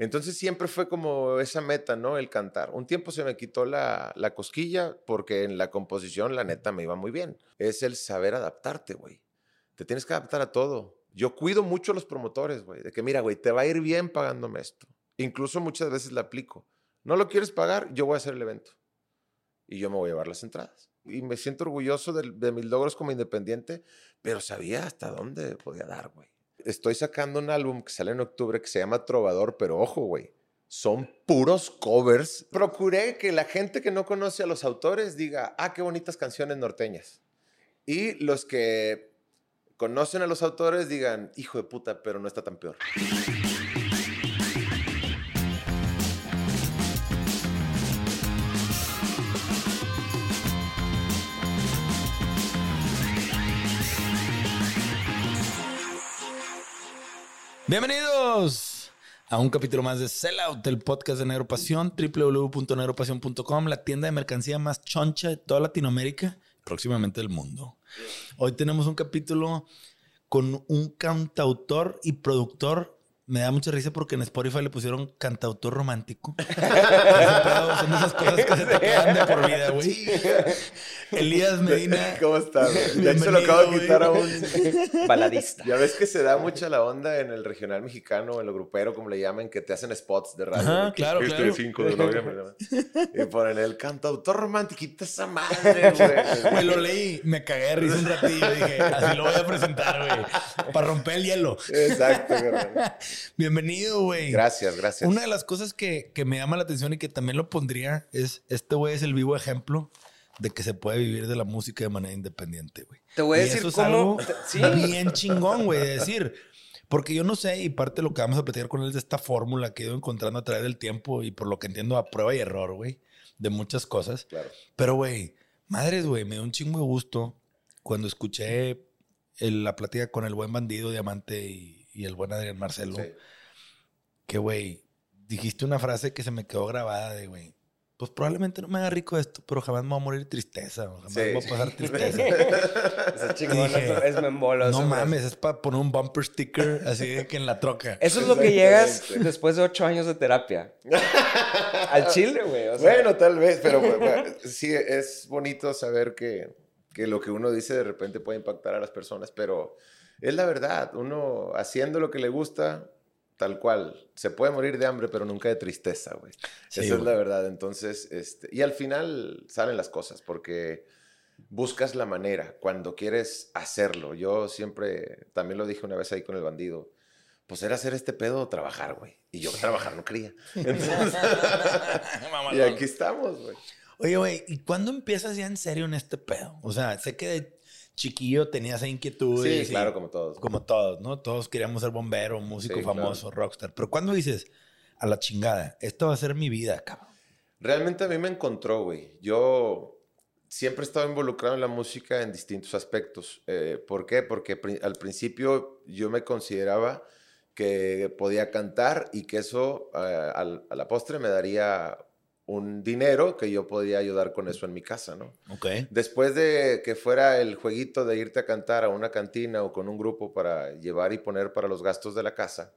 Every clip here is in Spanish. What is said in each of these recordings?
Entonces siempre fue como esa meta, ¿no? El cantar. Un tiempo se me quitó la, la cosquilla porque en la composición, la neta, me iba muy bien. Es el saber adaptarte, güey. Te tienes que adaptar a todo. Yo cuido mucho a los promotores, güey, de que mira, güey, te va a ir bien pagándome esto. Incluso muchas veces le aplico. No lo quieres pagar, yo voy a hacer el evento. Y yo me voy a llevar las entradas. Y me siento orgulloso de, de mis logros como independiente, pero sabía hasta dónde podía dar, güey. Estoy sacando un álbum que sale en octubre que se llama Trovador, pero ojo, güey. Son puros covers. Procuré que la gente que no conoce a los autores diga, ah, qué bonitas canciones norteñas. Y los que conocen a los autores digan, hijo de puta, pero no está tan peor. Bienvenidos a un capítulo más de Sellout, el podcast de Negro Pasión, www.negropasión.com, la tienda de mercancía más choncha de toda Latinoamérica, próximamente del mundo. Hoy tenemos un capítulo con un cantautor y productor. Me da mucha risa porque en Spotify le pusieron cantautor romántico. Pedo, Son esas cosas que se te quedan de por vida, güey. Elías Medina. ¿Cómo estás? güey? Ya se lo acabo de quitar a güey. un... baladista. Ya ves que se da mucha la onda en el regional mexicano, en lo grupero, como le llaman, que te hacen spots de radio. Que claro, este claro. 5 de noviembre, Y ponen el cantautor romantiquita esa madre, güey. Güey, lo leí, me cagué de risa un ratillo. Dije, así lo voy a presentar, güey. Para romper el hielo. Exacto, carnal. Bienvenido, güey. Gracias, gracias. Una de las cosas que, que me llama la atención y que también lo pondría es, este güey es el vivo ejemplo de que se puede vivir de la música de manera independiente, güey. Te voy a Y decir eso es cómo- algo sí. bien chingón, güey, de decir. Porque yo no sé, y parte de lo que vamos a platicar con él es de esta fórmula que he ido encontrando a través del tiempo y por lo que entiendo a prueba y error, güey, de muchas cosas. Claro. Pero, güey, madres, güey, me dio un chingo de gusto cuando escuché el- la plática con el buen bandido Diamante y, y el buen Adrián Marcelo. Sí. Que, güey, dijiste una frase que se me quedó grabada de, güey, pues probablemente no me haga rico esto, pero jamás me va a morir tristeza, o jamás Sí. me va a pasar tristeza. Ese chingón Dije, es, es membolo. no mames, es para poner un bumper sticker así de que en la troca. Eso es lo que llegas después de ocho años de terapia. Al chile, güey. o sea, Bueno, tal vez, pero bueno, sí, es bonito saber que, que lo que uno dice de repente puede impactar a las personas, pero es la verdad. Uno haciendo lo que le gusta, tal cual, se puede morir de hambre, pero nunca de tristeza, güey. Sí, Esa es la verdad. Entonces, este, y al final salen las cosas, porque buscas la manera cuando quieres hacerlo. Yo siempre, también lo dije una vez ahí con el bandido, pues era hacer este pedo o trabajar, güey. Y yo trabajar no quería. Entonces, y aquí estamos, güey. Oye, güey, ¿y cuándo empiezas ya en serio en este pedo? O sea, sé que chiquillo tenías esa inquietud. Sí, claro, como todos. Como todos, ¿no? Todos queríamos ser bombero, músico Sí, famoso, rockstar. Pero ¿cuándo dices, a la chingada, esto va a ser mi vida, cabrón? Realmente a mí me encontró, güey. Yo siempre he estado involucrado en la música en distintos aspectos. Eh, ¿Por qué? Porque pri- al principio yo me consideraba que podía cantar y que eso eh, al- a la postre me daría un dinero que yo podía ayudar con eso en mi casa, ¿no? Ok. Después de que fuera el jueguito de irte a cantar a una cantina o con un grupo para llevar y poner para los gastos de la casa,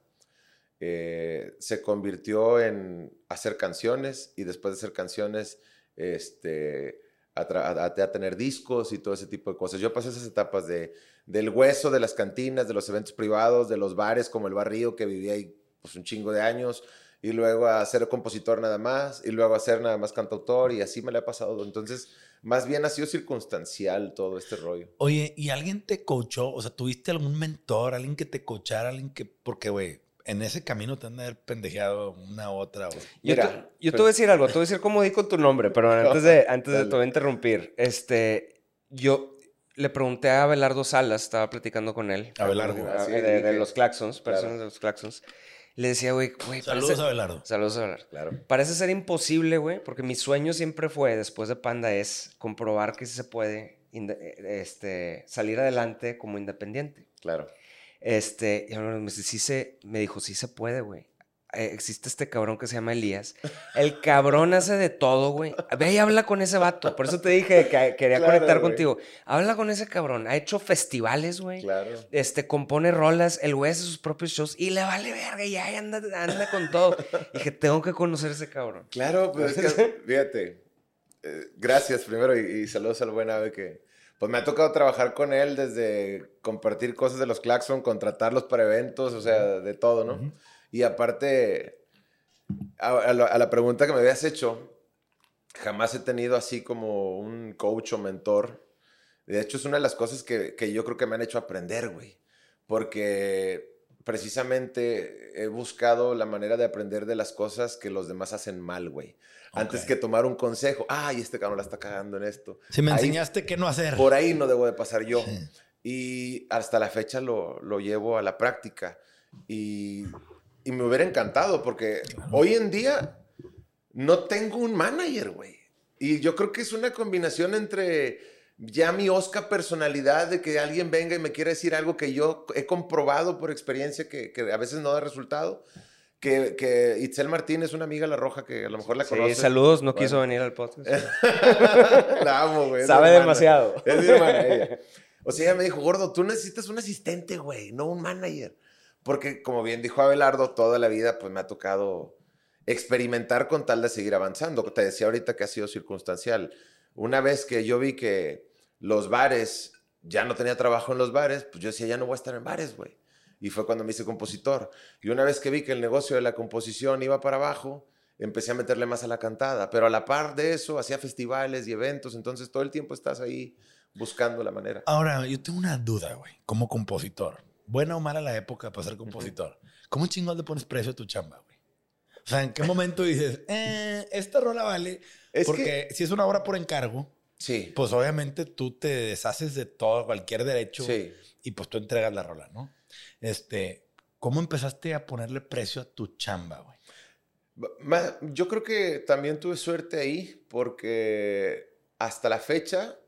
eh, se convirtió en hacer canciones y después de hacer canciones, este, a, a- a tener discos y todo ese tipo de cosas. Yo pasé esas etapas de, del hueso, de las cantinas, de los eventos privados, de los bares como el barrio que vivía ahí pues, un chingo de años, y luego a ser compositor nada más, y luego a ser nada más cantautor, y así me le ha pasado. Entonces, más bien ha sido circunstancial todo este rollo. Oye, ¿y alguien te coachó? O sea, ¿tuviste algún mentor, alguien que te coachara, alguien que... Porque, güey, en ese camino te han de haber pendejeado una u otra. güey. Yo, Mira, te, yo te pues- voy a decir algo, te voy a decir cómo di con tu nombre, pero antes de, antes de te voy a interrumpir. Este, yo le pregunté a Abelardo Salas, estaba platicando con él. Abelardo. ah, Sí, de, de dije- los Claxons, Claro. personas de los Claxons. Le decía, güey, güey, Saludos, parece- Abelardo. Saludos, Abelardo. Claro. Parece ser imposible, güey, porque mi sueño siempre fue, después de Panda, es comprobar que sí se puede eh, este, salir adelante como independiente. Claro. Este, y ahora me, dice, sí se, me dijo, sí se puede, güey. Eh, existe este cabrón que se llama Elías. El cabrón hace de todo, güey. Ve y habla con ese vato. Por eso te dije que quería Claro, conectar güey. contigo. Habla con ese cabrón. Ha hecho festivales, güey. Claro. Este, compone rolas, el güey hace sus propios shows y le vale verga y ya anda, anda con todo. dije, tengo que conocer a ese cabrón. Claro, pues es que, fíjate, eh, gracias primero y, y saludos al buen ave que, pues me ha tocado trabajar con él desde compartir cosas de los Claxon, contratarlos para eventos, o sea, de todo, ¿no? Ujú. Y aparte, a, a la, a la pregunta que me habías hecho, jamás he tenido así como un coach o mentor. De hecho, es una de las cosas que, que yo creo que me han hecho aprender, güey. Porque precisamente he buscado la manera de aprender de las cosas que los demás hacen mal, güey. Antes Ok. que tomar un consejo, ay, este cabrón la está cagando en esto. Si me Ahí- enseñaste qué no hacer. Por ahí no debo de pasar yo. Sí. Y hasta la fecha lo, lo llevo a la práctica. Y, y me hubiera encantado porque hoy en día no tengo un manager, güey. Y yo creo que es una combinación entre ya mi Oscar personalidad de que alguien venga y me quiera decir algo que yo he comprobado por experiencia que, que a veces no da resultado. Que, que Itzel Martínez, una amiga La Roja que a lo mejor la Sí, conoce. saludos, no Bueno. quiso venir al podcast. la amo, güey. Sabe hermana. demasiado. Es mi hermana, ella. O sea, ella me dijo, gordo, tú necesitas un asistente, güey, no un manager. Porque, como bien dijo Abelardo, toda la vida pues me ha tocado experimentar con tal de seguir avanzando. Te decía ahorita que ha sido circunstancial. Una vez que yo vi que los bares, ya no tenía trabajo en los bares, pues yo decía, ya no voy a estar en bares, güey. Y fue cuando me hice compositor. Y una vez que vi que el negocio de la composición iba para abajo, empecé a meterle más a la cantada. Pero a la par de eso, hacía festivales y eventos. Entonces todo el tiempo estás ahí buscando la manera. Ahora, yo tengo una duda, güey, como compositor. Buena o mala la época para ser compositor. ¿Cómo chingón le pones precio a tu chamba, güey? O sea, ¿en qué momento dices, eh, esta rola vale? Es Porque si es una obra por encargo, Sí. pues obviamente tú te deshaces de todo, cualquier derecho Sí. y pues tú entregas la rola, ¿no? Este, ¿cómo empezaste a ponerle precio a tu chamba, güey? Yo creo que también tuve suerte ahí porque hasta la fecha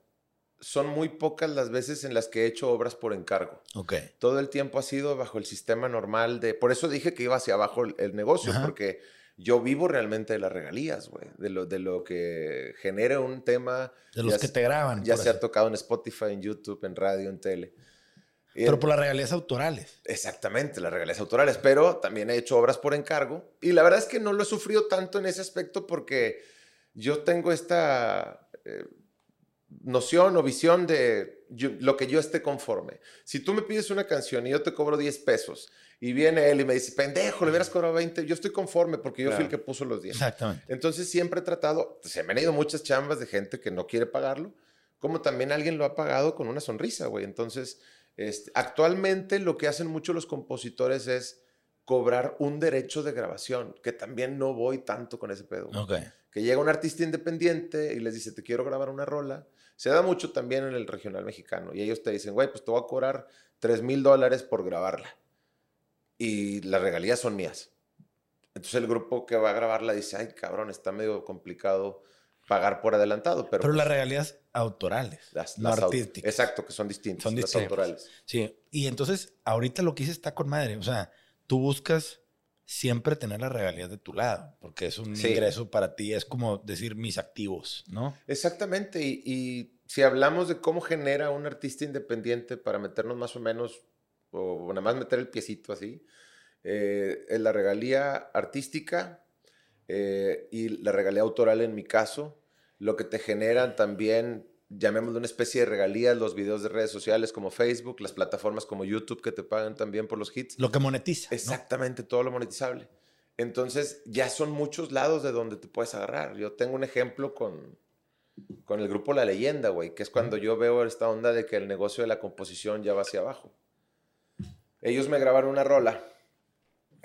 son muy pocas las veces en las que he hecho obras por encargo. Ok. Todo el tiempo ha sido bajo el sistema normal de... Por eso dije que iba hacia abajo el, el negocio, Ajá. porque yo vivo realmente de las regalías, güey. De lo, de lo que genere un tema, De los que se- te graban. ya se ha tocado en Spotify, en YouTube, en radio, en tele. Pero en- por las regalías autorales. Exactamente, las regalías autorales, pero también he hecho obras por encargo y la verdad es que no lo he sufrido tanto en ese aspecto porque yo tengo esta eh, noción o visión de yo- lo que yo esté conforme. Si tú me pides una canción y yo te cobro 10 pesos y viene él y me dice, pendejo, le hubieras cobrado 20, yo estoy conforme porque yo fui el Claro. que puso los 10. Exactamente. Entonces siempre he tratado, se me han ido muchas chambas de gente que no quiere pagarlo, como también alguien lo ha pagado con una sonrisa, güey. Entonces, este, actualmente lo que hacen muchos los compositores es cobrar un derecho de grabación, que también no voy tanto con ese pedo. güey. Ok. Que llega un artista independiente y les dice, te quiero grabar una rola. Se da mucho también en el regional mexicano. Y ellos te dicen, güey, pues te voy a cobrar 3 mil dólares por grabarla. Y las regalías son mías. Entonces el grupo que va a grabarla dice, ay, cabrón, está medio complicado pagar por adelantado. Pero, Pero las pues, regalías autorales, las, no las artísticas. Exacto, que son distintas. Son las distintas. autorales. Sí, y entonces ahorita lo que hice está con madre. O sea, tú buscas siempre tener las regalías de tu lado, porque es un Sí. ingreso para ti, es como decir mis activos, ¿no? Exactamente. Y, y si hablamos de cómo genera un artista independiente para meternos más o menos, o nada más meter el piecito así, eh, en la regalía artística eh, y la regalía autoral en mi caso, lo que te generan también, llamémoslo una especie de regalías, los videos de redes sociales como Facebook, las plataformas como YouTube que te pagan también por los hits. Lo que monetiza. ¿no? Exactamente, todo lo monetizable. Entonces, ya son muchos lados de donde te puedes agarrar. Yo tengo un ejemplo con, con el grupo La Leyenda, güey, que es cuando yo veo esta onda de que el negocio de la composición ya va hacia abajo. Ellos me grabaron una rola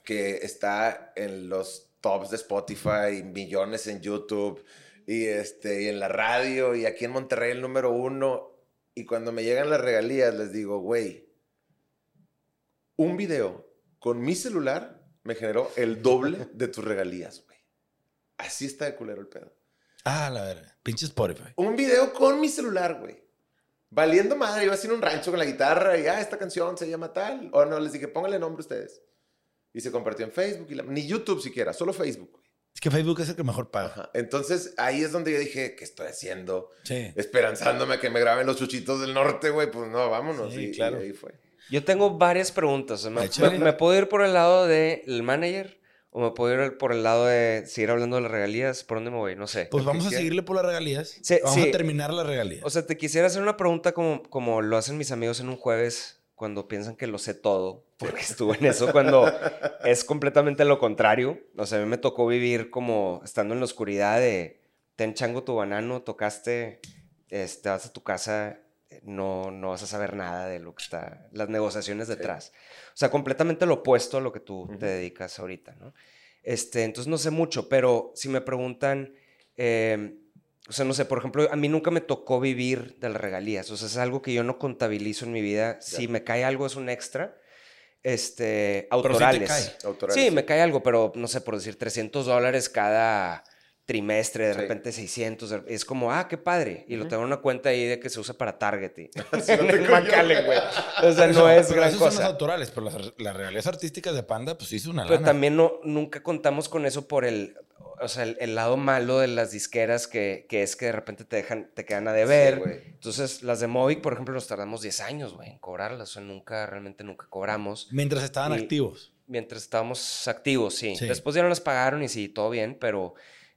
que está en los tops de Spotify, millones en YouTube y, este, y en la radio y aquí en Monterrey el número uno. Y cuando me llegan las regalías les digo, güey, un video con mi celular me generó el doble de tus regalías, güey. Así está de culero el pedo. Ah, la verdad. Pinche Spotify. Un video con mi celular, güey. Valiendo madre, iba haciendo un rancho con la guitarra y, ah, esta canción se llama tal. O no, les dije, pónganle nombre ustedes. Y se compartió en Facebook, y ni YouTube siquiera, solo Facebook. Es que Facebook es el que mejor paga. Ajá. Entonces ahí es donde yo dije, ¿qué estoy haciendo? Sí. Esperanzándome a que me graben los chuchitos del norte, güey. Pues no, vámonos. Sí, y, claro. y ahí fue. Yo tengo varias preguntas. ¿Me, Échale. me- me puedo ir por el lado del manager? ¿O me puedo ir por el lado de seguir hablando de las regalías? ¿Por dónde me voy? No sé. Pues vamos a seguirle por las regalías. Sí, vamos sí. a terminar las regalías. O sea, te quisiera hacer una pregunta como, como lo hacen mis amigos en un jueves cuando piensan que lo sé todo, porque estuve en eso cuando es completamente lo contrario. O sea, a mí me tocó vivir como estando en la oscuridad de ten chango tu banano, tocaste, este, vas a tu casa, no, no vas a saber nada de lo que está, las negociaciones detrás. O sea, completamente lo opuesto a lo que tú te dedicas ahorita, ¿no? Este, entonces no sé mucho, pero si me preguntan, eh, o sea, no sé, por ejemplo, a mí nunca me tocó vivir de las regalías. O sea, es algo que yo no contabilizo en mi vida. Si me cae algo es un extra. Este, Pero sí te autorales. cae. Autorales. Sí, me cae algo, pero no sé, por decir 300 dólares cada trimestre, de Sí. repente 600. de- Es como, ah, qué padre. Y lo tengo en una cuenta ahí de que se usa para Target. Y, Así no. McAllen, güey. O sea, no es Pero gran esos son cosa. los autorales, pero las, las artísticas de Panda, pues hizo una Pero lana. también no, nunca contamos con eso por el, o sea, el, el lado malo de las disqueras que, que es que de repente te dejan, te quedan a deber. Sí. Entonces, las de Movic, por ejemplo, nos tardamos 10 años, güey, en cobrarlas. O sea, nunca, realmente nunca cobramos. Mientras estaban Y- activos. Mientras estábamos activos, sí. Sí. Después ya no las pagaron y sí, todo bien, pero,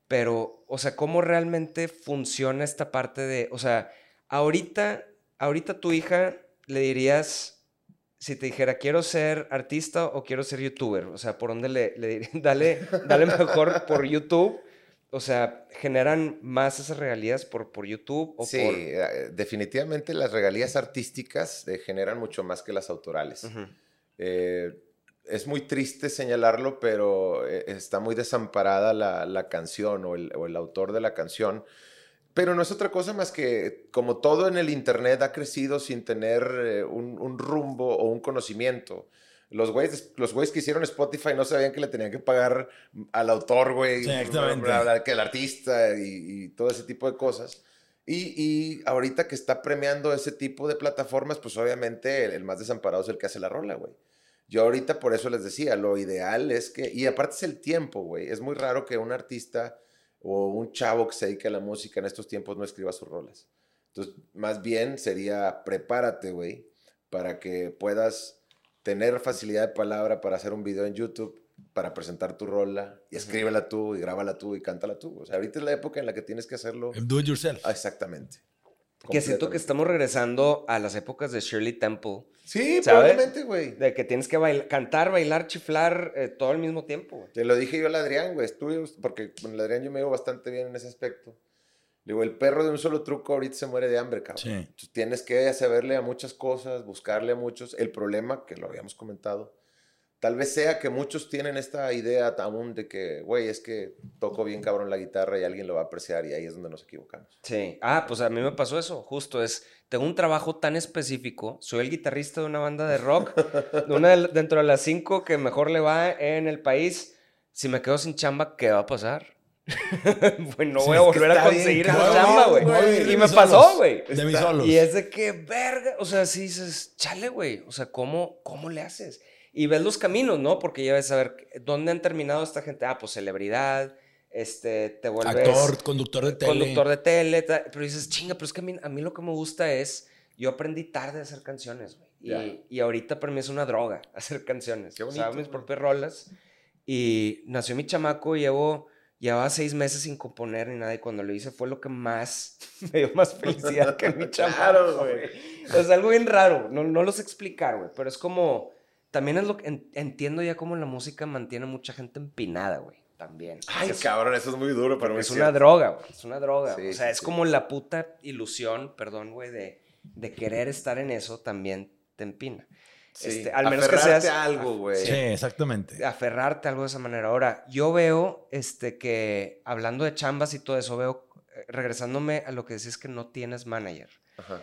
pero, o sea, ¿cómo realmente funciona esta parte de, o sea, ahorita, ahorita tu hija le dirías, si te dijera, quiero ser artista o quiero ser youtuber, o sea, ¿por dónde le, le? Dale, dale mejor por YouTube. O sea, ¿generan más esas regalías por, por YouTube o Sí, por...? eh, definitivamente las regalías artísticas eh, generan mucho más que las autorales. Eh, es muy triste señalarlo, pero eh, está muy desamparada la, la canción o el, o el autor de la canción. Pero no es otra cosa más que, como todo en el Internet ha crecido sin tener eh, un, un rumbo o un conocimiento. Los güeyes, los güeyes que hicieron Spotify no sabían que le tenían que pagar al autor, güey, exactamente. que el artista y, y todo ese tipo de cosas. Y, y ahorita que está premiando ese tipo de plataformas, pues obviamente el, el más desamparado es el que hace la rola, güey. Yo ahorita por eso les decía, lo ideal es que, y aparte es el tiempo, güey. Es muy raro que un artista o un chavo que se dedique a la música en estos tiempos no escriba sus rolas. Entonces, más bien sería prepárate, güey, para que puedas tener facilidad de palabra para hacer un video en YouTube, para presentar tu rola, y escríbela tú, y grábala tú, y cántala tú. O sea, ahorita es la época en la que tienes que hacerlo. Do it yourself. Ah, exactamente. Que siento que estamos regresando a las épocas de Shirley Temple. Sí, ¿sabes? probablemente, güey. De que tienes que bail- cantar, bailar, chiflar eh, todo al mismo tiempo. güey. Te lo dije yo al Adrián, güey. Estuve, porque con el Adrián yo me llevo bastante bien en ese aspecto. Le digo, el perro de un solo truco ahorita se muere de hambre, cabrón. Sí. Entonces, tienes que saberle a muchas cosas, buscarle a muchos. El problema, que lo habíamos comentado, tal vez sea que muchos tienen esta idea aún de que, güey, es que toco bien cabrón la guitarra y alguien lo va a apreciar y ahí es donde nos equivocamos. Sí. Ah, pues a mí me pasó eso. Justo es, tengo un trabajo tan específico. Soy el guitarrista de una banda de rock, una de- dentro de las cinco que mejor le va en el país. Si me quedo sin chamba, ¿qué va a pasar? pues no Sí, voy a volver a conseguir esa chamba, güey. Y me pasó, güey. De mis solos. Y es de que, verga, o sea, si dices, chale, güey, o sea, ¿cómo, ¿cómo le haces? Y ves los caminos, ¿no? Porque ya ves a ver dónde han terminado esta gente. Ah, pues celebridad, este, te vuelves Actor, conductor de tele. conductor de tele, pero dices, chinga, pero es que a mí, a mí lo que me gusta es, yo aprendí tarde a hacer canciones, güey. Y, y ahorita para mí es una droga hacer canciones. Qué O sea, bonito, mis propias rolas. Y nació mi chamaco, llevo, llevaba seis meses sin componer ni nada. Y cuando lo hice fue lo que más, me dio más felicidad que mi chamaco, güey. Es algo bien raro, no, no lo sé explicar, güey. Pero es como, también es lo que en- entiendo ya cómo la música mantiene a mucha gente empinada, güey. También. Ay, Es- cabrón, eso es muy duro para mí. es una droga, güey. Es una droga. Sí, o sea, sí, es sí. como la puta ilusión, perdón, güey, de, de querer estar en eso también te empina. Sí, Este, al menos que aferrarte seas- a algo, güey. Sí, exactamente. aferrarte a algo de esa manera. Ahora, yo veo este, que hablando de chambas y todo eso, veo, eh, regresándome a lo que decís que no tienes manager, Ajá.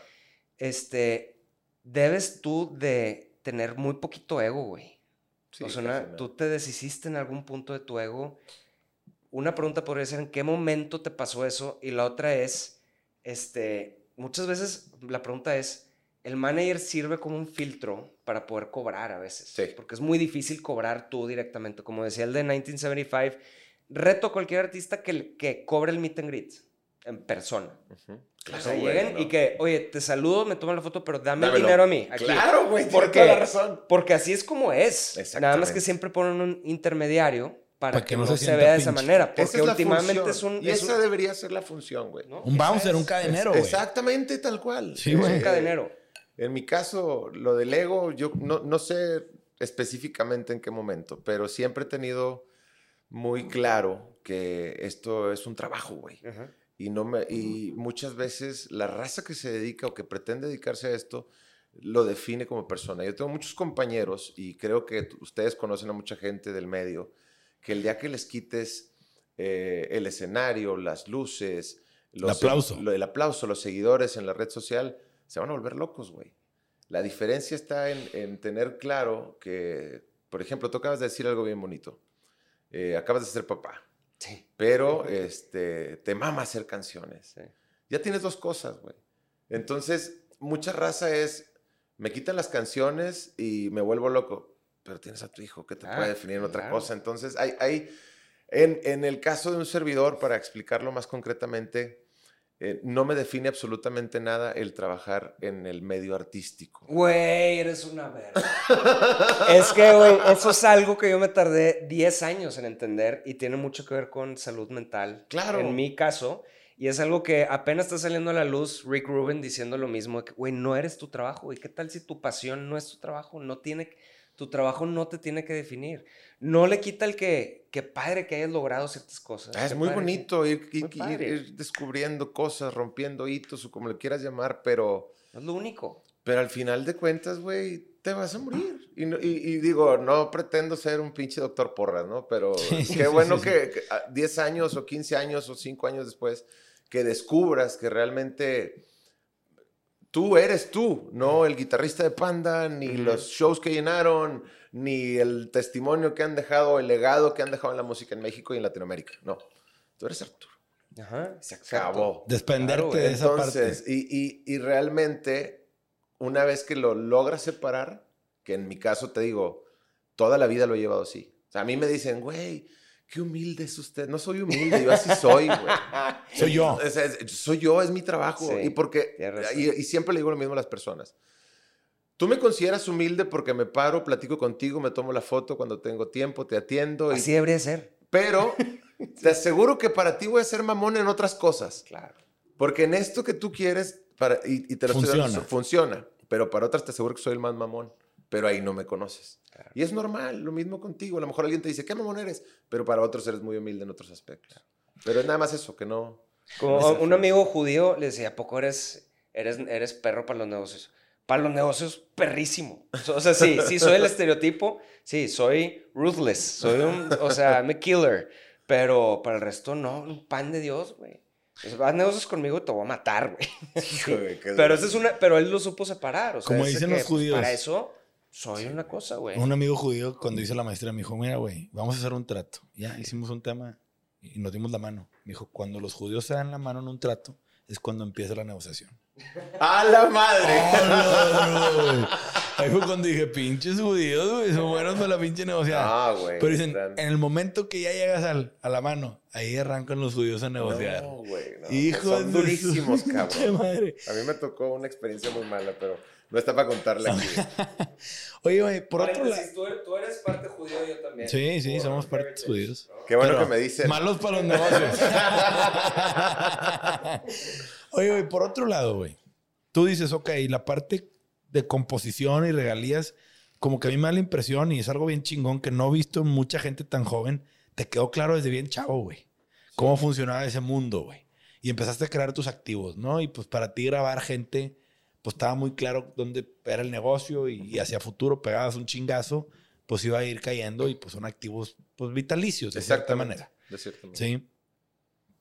este, debes tú de tener muy poquito ego, güey. Sí, o sea, casi una- tú te deshiciste en algún punto de tu ego. Una pregunta podría ser, ¿en qué momento te pasó eso? Y la otra es, este, muchas veces la pregunta es, el manager sirve como un filtro para poder cobrar a veces. Sí. Porque es muy difícil cobrar tú directamente. Como decía el de 1975, reto a cualquier artista que, que cobre el meet and greet en persona. Ujú. o Claro, sea, güey, lleguen no. y que, oye, te saludo, me toman la foto, pero dame el dinero a mí. Aquí. Claro, güey, Porque- toda la razón. Porque así es como es. Nada más que siempre ponen un intermediario para, Para que, que no se vea de esa manera. Esa Porque es últimamente es un. Y es esa un- debería ser la función, güey. ¿no? Un bouncer, un cadenero, Es- güey. Exactamente tal cual. Sí, güey. Un cadenero. En mi caso, lo del ego, yo no, no sé específicamente en qué momento, pero siempre he tenido muy claro que esto es un trabajo, güey. Ajá. Y, no me, y muchas veces la raza que se dedica o que pretende dedicarse a esto lo define como persona. Yo tengo muchos compañeros y creo que ustedes conocen a mucha gente del medio, que el día que les quites eh, el escenario, las luces, los- aplauso. el aplauso, los seguidores en la red social, se van a volver locos, güey. La diferencia está en, en tener claro que, por ejemplo, tú acabas de decir algo bien bonito. Eh, acabas de ser papá Sí. pero este, te mama hacer canciones. Sí. Ya tienes dos cosas, güey. Entonces, mucha raza es, me quitan las canciones y me vuelvo loco, pero tienes a tu hijo que te Ah, puede definir en otra claro. cosa. Entonces, hay, hay en, en el caso de un servidor, para explicarlo más concretamente, eh, no me define absolutamente nada el trabajar en el medio artístico. Güey, eres una verga. es que, güey, eso es algo que yo me tardé 10 años en entender y tiene mucho que ver con salud mental. Claro. En mi caso. Y es algo que apenas está saliendo a la luz Rick Rubin diciendo lo mismo, güey, no eres tu trabajo, güey. ¿Qué tal si tu pasión no es tu trabajo? No tiene, tu trabajo no te tiene que definir. No le quita el que, que padre que hayas logrado ciertas cosas. Ah, es qué muy que- bonito ir, ir- Muy ir- descubriendo cosas, rompiendo hitos o como le quieras llamar, pero... No es lo único. Pero al final de cuentas, güey, te vas a morir. Y, y- y digo, no pretendo ser un pinche doctor porras, ¿no? Pero Sí, qué sí, bueno sí, que, que a 10 años o 15 años o 5 años después, que descubras que realmente tú eres tú, no el guitarrista de Panda, ni los shows que llenaron, ni el testimonio que han dejado, el legado que han dejado en la música en México y en Latinoamérica. No, tú eres Arturo. Ajá. Se acabó. Desprenderte Claro, de esa Entonces, parte. y, y- y realmente, una vez que lo logras separar, que en mi caso te digo, toda la vida lo he llevado así. O sea, a mí me dicen, güey, qué humilde es usted. No soy humilde, yo así soy, güey. Soy yo. Es- soy yo, es mi trabajo. Sí, y porque, y, y siempre le digo lo mismo a las personas. Tú me consideras humilde porque me paro, platico contigo, me tomo la foto cuando tengo tiempo, te atiendo. y- Así debería ser. pero te aseguro que para ti voy a ser mamón en otras cosas. Claro. Porque en esto que tú quieres, para, y, y te lo estoy dando, Funciona. funciona. Pero para otras te aseguro que soy el más mamón. Pero ahí no me conoces. Claro. Y es normal, lo mismo contigo. A lo mejor alguien te dice, ¿qué mamón eres? Pero para otros eres muy humilde en otros aspectos. Pero es nada más eso, que no... Como No un amigo judío le decía, ¿a poco eres, eres, eres perro para los negocios? Para los negocios, perrísimo. O sea, sí, sí, soy el estereotipo. Sí, soy ruthless. Soy un, o sea, I'm a killer. Pero para el resto, no, un pan de Dios, güey. Haz negocios conmigo y te voy a matar, güey. Qué Pero, esa es una, pero él lo supo separar. O sea, Como ese dicen que, los pues, judíos. para eso, soy una cosa, güey. Un amigo judío, cuando hice la maestría, me dijo: Mira, güey, vamos a hacer un trato. Ya hicimos un tema y nos dimos la mano. Me dijo: Cuando los judíos se dan la mano en un trato, es cuando empieza la negociación. ¡A la madre! Ahí fue cuando dije: Pinches judíos, güey, son buenos para la pinche negociada. Ah, güey. Pero dicen: En el momento que ya llegas al- a la mano, ahí arrancan los judíos a negociar. No, güey. no. Hijos Son durísimos, cabrón. madre. A mí me tocó una experiencia muy mala, pero no está para contarla aquí. Oye, güey, por otro lado. Paréntesis, tú, eres, tú eres parte judío, yo también. Sí, sí, Por somos partes heritage, judíos. ¿no? Qué bueno Pero que me dicen. Malos para los negocios. Oye, güey, por otro lado, güey. Tú dices, ok, la parte de composición y regalías, como que a mí me da la impresión y es algo bien chingón que no he visto mucha gente tan joven. Te quedó claro desde bien chavo, güey. Cómo funcionaba ese mundo, güey. Y empezaste a crear tus activos, ¿no? Y pues para ti grabar gente, pues estaba muy claro dónde era el negocio y, hacia futuro pegabas un chingazo, pues iba a ir cayendo y pues son activos pues vitalicios de cierta manera. De cierta manera. Sí.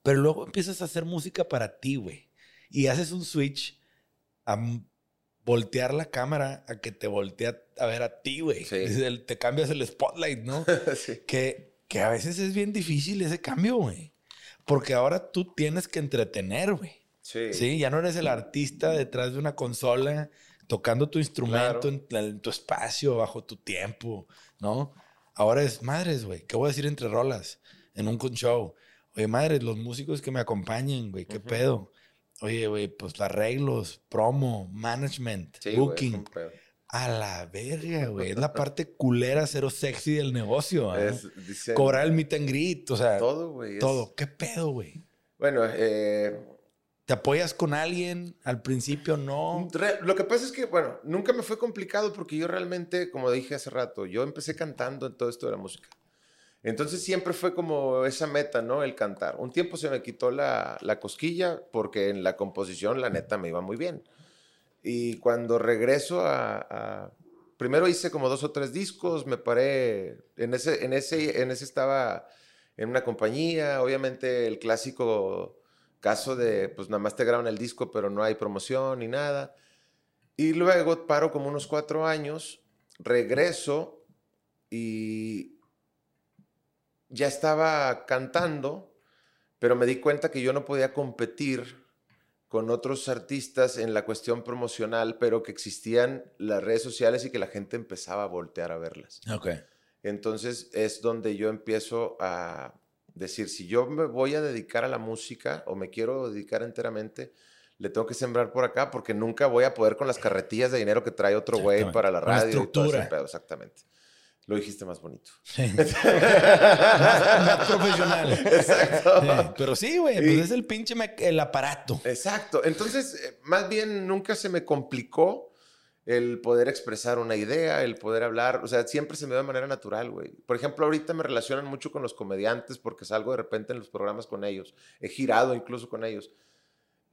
Pero luego empiezas a hacer música para ti, güey. Y haces un switch a voltear la cámara a que te voltea a ver a ti, güey. Te cambias el spotlight, ¿no? sí. que, que a veces es bien difícil ese cambio, güey. Porque ahora tú tienes que entretener, güey. Sí. Sí, ya no eres el artista detrás de una consola tocando tu instrumento en, tu espacio, bajo tu tiempo, ¿no? Ahora es madres, güey. ¿Qué voy a decir entre rolas en un show? Oye, madres, los músicos que me acompañen, güey, ¿qué pedo? Oye, güey, pues arreglos, promo, management, booking. a la verga, güey. Es la parte culera, cero sexy del negocio. ¿eh? Cobrar el meet and greet, o sea. Todo, güey. Todo. ¿Qué pedo, güey? Bueno, eh. ¿Te apoyas con alguien? Al principio no. Lo que pasa es que, bueno, nunca me fue complicado porque yo realmente, como dije hace rato, yo empecé cantando en todo esto de la música. Entonces siempre fue como esa meta, ¿no? El cantar. Un tiempo se me quitó la, cosquilla porque en la composición, la neta, me iba muy bien. Y cuando regreso a, Primero hice como dos o tres discos, me paré... En ese, en ese, en ese estaba en una compañía, obviamente el clásico caso de, pues nada más te graban el disco, pero no hay promoción ni nada. Y luego paro como unos cuatro años, regreso y ya estaba cantando, pero me di cuenta que yo no podía competir con otros artistas en la cuestión promocional, pero que existían las redes sociales y que la gente empezaba a voltear a verlas. Entonces es donde yo empiezo a decir, si yo me voy a dedicar a la música o me quiero dedicar enteramente, le tengo que sembrar por acá porque nunca voy a poder con las carretillas de dinero que trae otro güey para la radio. Y todo ese pedo, exactamente. Lo dijiste más bonito. más, profesional. Exacto. pero sí, güey, pues es el pinche el aparato. Exacto. Entonces, eh, más bien nunca se me complicó el poder expresar una idea, el poder hablar, o sea, siempre se me da de manera natural, güey. Por ejemplo, ahorita me relacionan mucho con los comediantes porque salgo de repente en los programas con ellos, he girado incluso con ellos.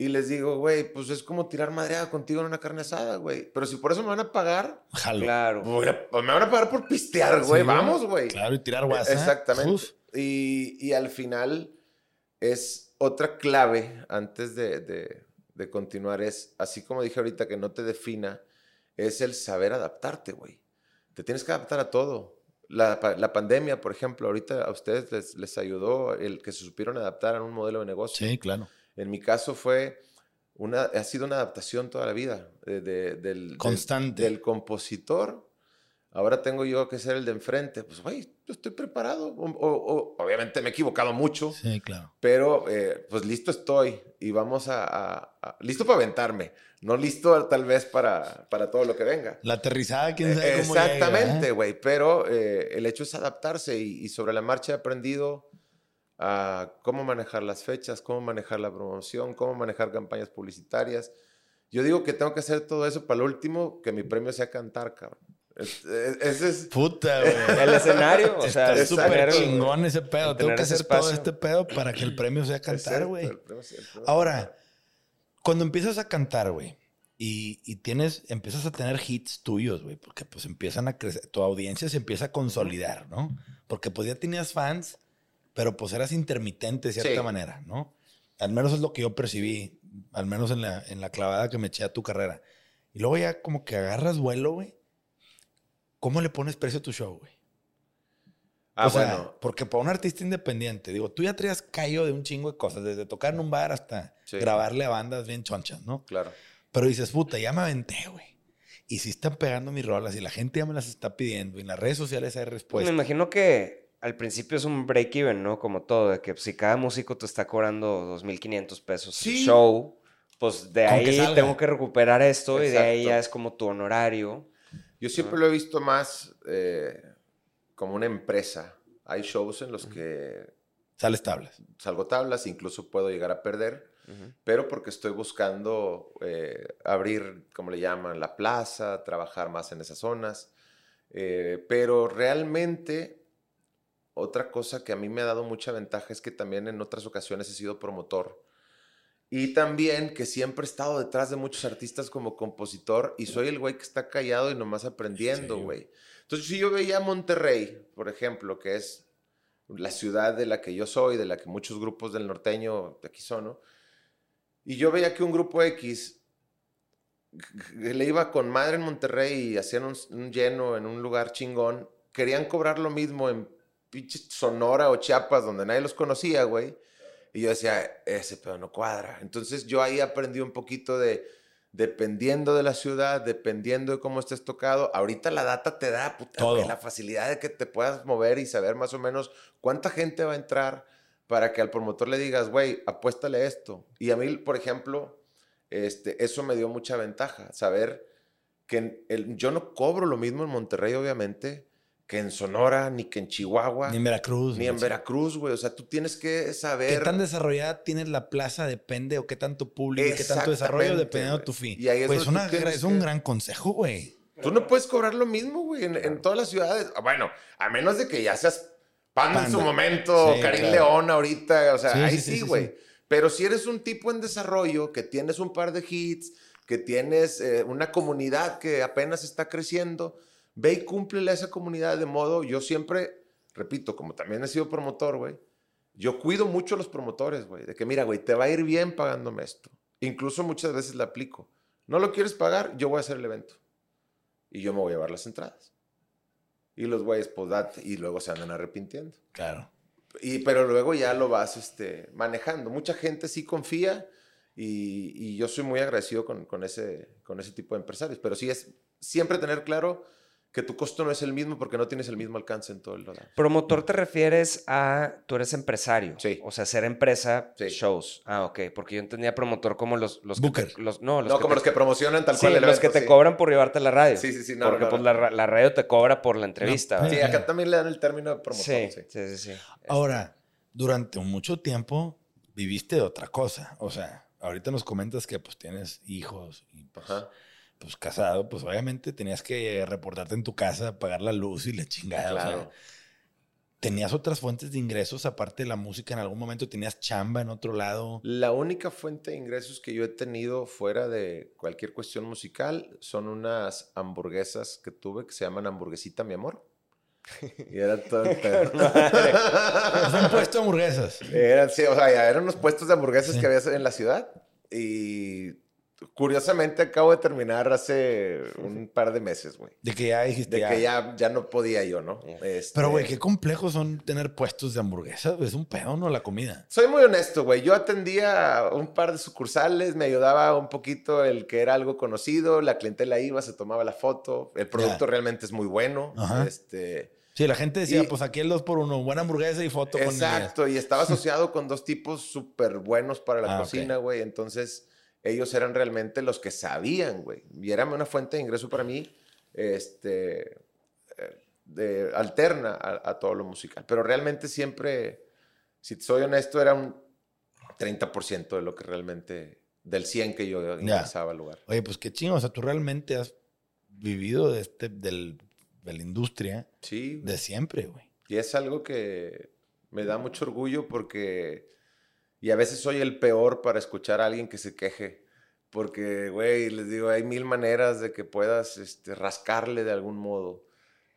Y les digo, güey, pues es como tirar madreada contigo en una carne asada, güey. Pero si por eso me van a pagar, Jalo. claro. Pues me van a pagar por pistear, güey. Vamos, güey. Claro, y tirar WhatsApp. Exactamente. Y, y, al final es otra clave antes de, de, de, continuar. Es, así como dije ahorita, que no te defina, es el saber adaptarte, güey. Te tienes que adaptar a todo. La, la, pandemia, por ejemplo, ahorita a ustedes les, les ayudó el que se supieron adaptar a un modelo de negocio. Sí, claro. En mi caso fue una, ha sido una adaptación toda la vida del, Constante. Del, compositor. Ahora tengo yo que ser el de enfrente. Pues, güey, yo estoy preparado. O, obviamente me he equivocado mucho. Sí, claro. Pero, eh, pues listo estoy. Y vamos a, Listo para aventarme. No listo tal vez para, para todo lo que venga. La aterrizada, quién sabe cómo Exactamente, güey. Pero eh, el hecho es adaptarse. Y, y sobre la marcha he aprendido a cómo manejar las fechas, cómo manejar la promoción, cómo manejar campañas publicitarias. Yo digo que tengo que hacer todo eso para el último, que mi premio sea cantar, cabrón. Ese es... Puta, güey. El escenario, o sea, es súper chingón ese pedo. Tengo que hacer todo este pedo para que el premio sea cantar, güey. Ahora, cuando empiezas a cantar, güey, y, y, tienes, empiezas a tener hits tuyos, güey, porque pues empiezan a crecer, tu audiencia se empieza a consolidar, ¿no? Porque pues ya tenías fans, pero pues eras intermitente de cierta manera, ¿no? Al menos es lo que yo percibí, al menos en la, en la clavada que me eché a tu carrera. Y luego ya como que agarras vuelo, güey. ¿Cómo le pones precio a tu show, güey? Ah, bueno. Porque para un artista independiente, digo, tú ya traías callo de un chingo de cosas, desde tocar en un bar hasta grabarle a bandas bien chonchas, ¿no? Claro. Pero dices, puta, ya me aventé, güey. Y si están pegando mis rolas y la gente ya me las está pidiendo y en las redes sociales hay respuesta. Me imagino que al principio es un break-even, ¿no? Como todo, de que si cada músico te está cobrando 2.500 pesos el show, pues de ahí tengo que recuperar esto y de ahí ya es como tu honorario. Yo siempre lo he visto más eh, como una empresa. Hay shows en los que... Sales tablas. Salgo tablas, incluso puedo llegar a perder, pero porque estoy buscando eh, abrir, como le llaman, la plaza, trabajar más en esas zonas. Eh, pero realmente, otra cosa que a mí me ha dado mucha ventaja es que también en otras ocasiones he sido promotor. Y también que siempre he estado detrás de muchos artistas como compositor y soy el güey que está callado y nomás aprendiendo, güey. Entonces, si yo veía Monterrey, por ejemplo, que es la ciudad de la que yo soy, de la que muchos grupos del norteño de aquí son, ¿no? Y yo veía que un grupo X le iba con madre en Monterrey y hacían un, lleno en un lugar chingón. Querían cobrar lo mismo en pinche Sonora o Chiapas, donde nadie los conocía, güey. Y yo decía, ese pedo no cuadra. Entonces yo ahí aprendí un poquito de, dependiendo de la ciudad, dependiendo de cómo estés tocado, ahorita la data te da puta, la facilidad de que te puedas mover y saber más o menos cuánta gente va a entrar para que al promotor le digas, güey, apuéstale esto. Y a mí, por ejemplo, este, eso me dio mucha ventaja, saber que el, yo no cobro lo mismo en Monterrey, obviamente, que en Sonora, ni que en Chihuahua. Ni en Veracruz. Ni en Veracruz, güey. O sea, tú tienes que saber. ¿Qué tan desarrollada tienes la plaza? Depende, o qué tanto público, qué tanto desarrollo, dependiendo de tu fin. Y ahí es, pues es un gran consejo, güey. Tú no puedes cobrar lo mismo, güey, en, todas las ciudades. Ah, bueno, a menos de que ya seas Panda, en su momento, Karim León ahorita, o sea, ahí sí, güey. Pero si eres un tipo en desarrollo, que tienes un par de hits, que tienes eh, una comunidad que apenas está creciendo, ve y cúmplele a esa comunidad de modo, yo siempre, repito, como también he sido promotor, güey, yo cuido mucho a los promotores, güey, de que mira, güey, te va a ir bien pagándome esto. Incluso muchas veces le aplico. No lo quieres pagar, yo voy a hacer el evento. Y yo me voy a llevar las entradas. Y los güeyes, pues date. Y luego se andan arrepintiendo. Claro. Y, pero luego ya lo vas este, manejando. Mucha gente sí confía y, y yo soy muy agradecido con, con, ese, con ese tipo de empresarios. Pero sí es siempre tener claro que tu costo no es el mismo porque no tienes el mismo alcance en todo el lado. Promotor te refieres a, tú eres empresario. Sí. O sea, ser empresa, shows. Ah, ok. Porque yo entendía promotor como los... los Booker. los, no, los como los que promocionan tal cual el los que te cobran por llevarte a la radio. Sí, sí, sí. porque pues la, radio te cobra por la entrevista. sí, acá también le dan el término de promotor. Sí, sí, sí. sí, Ahora, durante mucho tiempo viviste de otra cosa. O sea, ahorita nos comentas que pues tienes hijos y pues pues casado, pues obviamente tenías que reportarte en tu casa, pagar la luz y la chingada. Claro. ¿Tenías otras fuentes de ingresos aparte de la música? ¿En algún momento tenías chamba en otro lado? La única fuente de ingresos que yo he tenido fuera de cualquier cuestión musical son unas hamburguesas que tuve que se llaman hamburguesita mi amor. Y era todo el pedo. un puesto de hamburguesas. Eran, sí, o sea, eran unos puestos de hamburguesas que había en la ciudad. Y Curiosamente acabo de terminar hace un par de meses, güey. De que ya dijiste. De que ya, ya no podía yo, ¿no? Este Pero, güey, qué complejos son tener puestos de hamburguesas. Es un pedo, ¿no? La comida. Soy muy honesto, güey. Yo atendía un par de sucursales, me ayudaba un poquito el que era algo conocido, la clientela iba, se tomaba la foto. El producto realmente es muy bueno. Este. Sí, la gente decía, pues aquí el dos por uno, buena hamburguesa y foto exacto, con Exacto, y estaba asociado con dos tipos súper buenos para la ah, cocina, güey. Entonces ellos eran realmente los que sabían, güey. Y era una fuente de ingreso para mí, este, eh, de, alterna a, todo lo musical. Pero realmente siempre, si soy honesto, era un 30% de lo que realmente, del 100 que yo ingresaba al lugar. Oye, pues qué chingo, o sea, tú realmente has vivido de, este, del, de la industria sí, de siempre, güey. Y es algo que me da mucho orgullo porque y a veces soy el peor para escuchar a alguien que se queje. Porque, güey, les digo, hay mil maneras de que puedas este, rascarle de algún modo.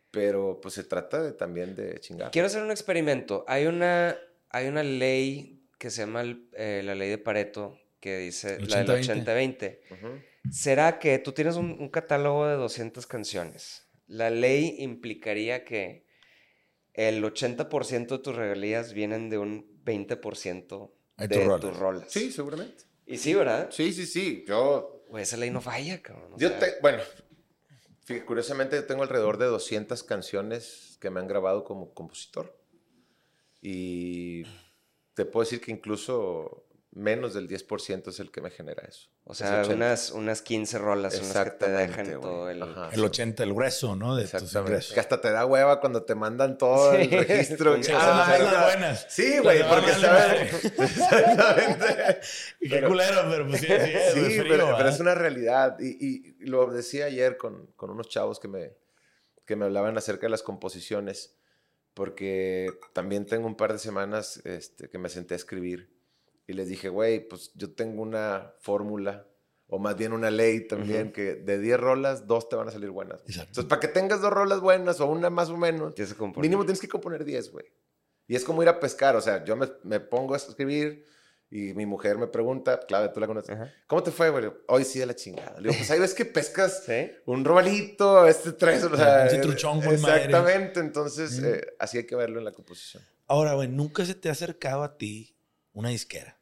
Pero pues se trata de, también de chingar. Quiero hacer un experimento. Hay una, hay una ley que se llama eh, la ley de Pareto, que dice la del 80-20. ¿Será que tú tienes un, un, catálogo de 200 canciones? La ley implicaría que el 80% de tus regalías vienen de un 20% de tus rolas. Sí, seguramente. Y sí, ¿verdad? Sí, sí, sí. Yo. Pues esa ley no falla, cabrón. yo te, bueno, curiosamente tengo alrededor de 200 canciones que me han grabado como compositor. Y te puedo decir que incluso menos del 10% es el que me genera eso. O sea, unas, unas 15 rolas unas que te dejan todo el... el 80, el grueso, ¿no? De Exactamente. Que hasta te da hueva cuando te mandan todo el registro. ah, las buenas. Sí, güey, porque sabes... Exactamente. Qué culero, pero pues sí, sí, es, sí pero, es una realidad. Y, y, lo decía ayer con, con unos chavos que me, que me hablaban acerca de las composiciones, porque también tengo un par de semanas este, que me senté a escribir y les dije, güey, pues yo tengo una fórmula, o más bien una ley también, que de 10 rolas, dos te van a salir buenas. Entonces, para que tengas dos rolas buenas o una más o menos, mínimo tienes que componer 10, güey. Y es como ir a pescar, o sea, yo me, me pongo a escribir y mi mujer me pregunta, claro, tú la conoces, ¿cómo te fue, güey? Hoy sí de la chingada. Le digo, pues ahí ves que pescas un robalito, este tres, o sea. Un truchón, Exactamente, entonces eh, así hay que verlo en la composición. Ahora, güey, ¿nunca se te ha acercado a ti una disquera?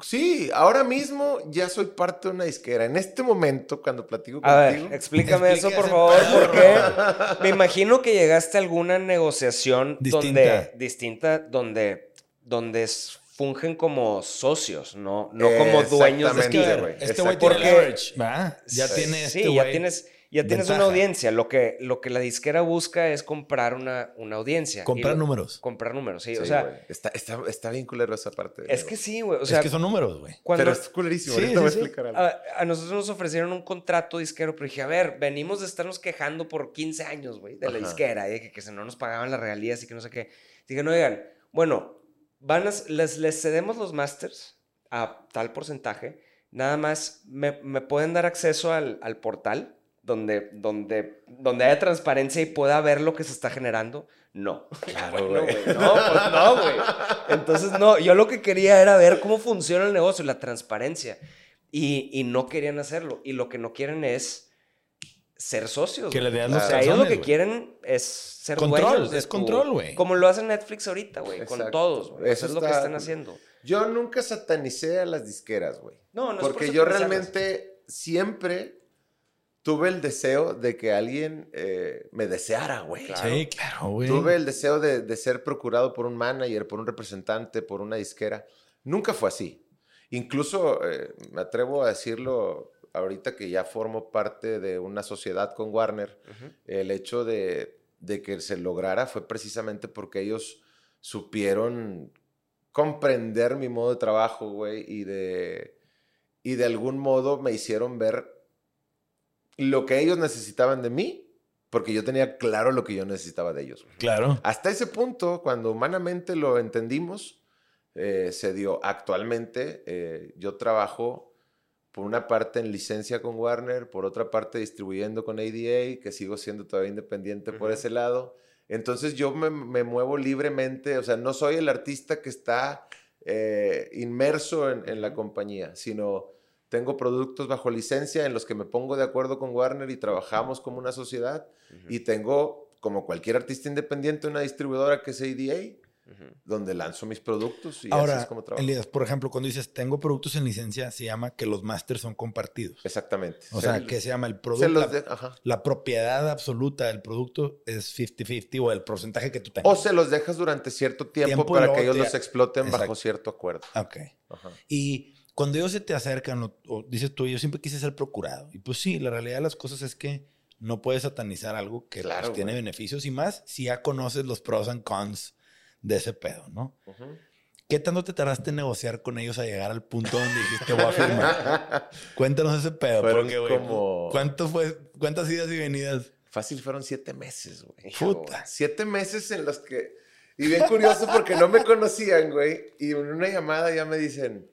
Sí, ahora mismo ya soy parte de una disquera. En este momento, cuando platico contigo. A ver, explícame eso, por favor, porque me imagino que llegaste a alguna negociación distinta. donde distinta, donde, donde fungen como socios, no, no como dueños de este güey. Este güey tiene leverage, ¿va? Ya tiene este Sí, ya tienes, ya tienes una audiencia. Lo que, lo que la disquera busca es comprar una, una audiencia. Comprar números. Comprar números, sí. o sea, está, está, está, bien culero esa parte. Es que sí, güey. O sea, es que son números, güey. Pero es culerísimo. Sí, voy a explicar algo. A, nosotros nos ofrecieron un contrato disquero, pero dije, a ver, venimos de estarnos quejando por 15 años, güey, de la disquera, y que, que no nos pagaban las regalías y que no sé qué. Dije, no, digan, bueno, van les, les cedemos los masters a tal porcentaje, nada más me, me pueden dar acceso al, al, portal donde, donde, donde haya transparencia y pueda ver lo que se está generando. No. Claro, güey. no, pues no, güey. Entonces, no, yo lo que quería era ver cómo funciona el negocio, la transparencia. Y, y no querían hacerlo. Y lo que no quieren es ser socios. Que le den los O sea, ellos lo que quieren es ser control, dueños es control, güey. Como lo hace Netflix ahorita, güey, con todos, güey. Eso, es lo que están haciendo. Yo nunca satanicé a las disqueras, güey. No, no Porque yo realmente siempre tuve el deseo de que alguien eh, me deseara, güey. Sí, claro, güey. Tuve el deseo de, de ser procurado por un manager, por un representante, por una disquera. Nunca fue así. Incluso, eh, me atrevo a decirlo ahorita que ya formo parte de una sociedad con Warner, el hecho de, que se lograra fue precisamente porque ellos supieron comprender mi modo de trabajo, güey, y de, y de algún modo me hicieron ver lo que ellos necesitaban de mí, porque yo tenía claro lo que yo necesitaba de ellos. Claro. Hasta ese punto, cuando humanamente lo entendimos, eh, se dio. Actualmente eh, yo trabajo por una parte en licencia con Warner, por otra parte distribuyendo con ADA, que sigo siendo todavía independiente por ese lado. Entonces yo me, muevo libremente, o sea, no soy el artista que está eh, inmerso en, la compañía, sino tengo productos bajo licencia en los que me pongo de acuerdo con Warner y trabajamos como una sociedad y tengo, como cualquier artista independiente, una distribuidora que es ADA donde lanzo mis productos y Ahora, así es como trabajo. Elías, por ejemplo, cuando dices tengo productos en licencia, se llama que los masters son compartidos. Exactamente. O sea, que se llama el producto. La, la, propiedad absoluta del producto es 50-50 o el porcentaje que tú tengas. O se los dejas durante cierto tiempo, para que ellos los exploten bajo cierto acuerdo. Ok. Y cuando ellos se te acercan o, dices tú, yo siempre quise ser procurado. Y pues sí, la realidad de las cosas es que no puedes satanizar algo que pues, tiene beneficios y más si ya conoces los pros and cons de ese pedo, ¿no? ¿Qué tanto te tardaste en negociar con ellos a llegar al punto donde dijiste voy a firmar? Cuéntanos ese pedo. Fueron como... ¿Cuánto fue, ¿Cuántas idas y venidas? Fácil fueron siete meses, güey. Puta. Siete meses en los que... Y bien curioso porque no me conocían, güey. Y en una llamada ya me dicen,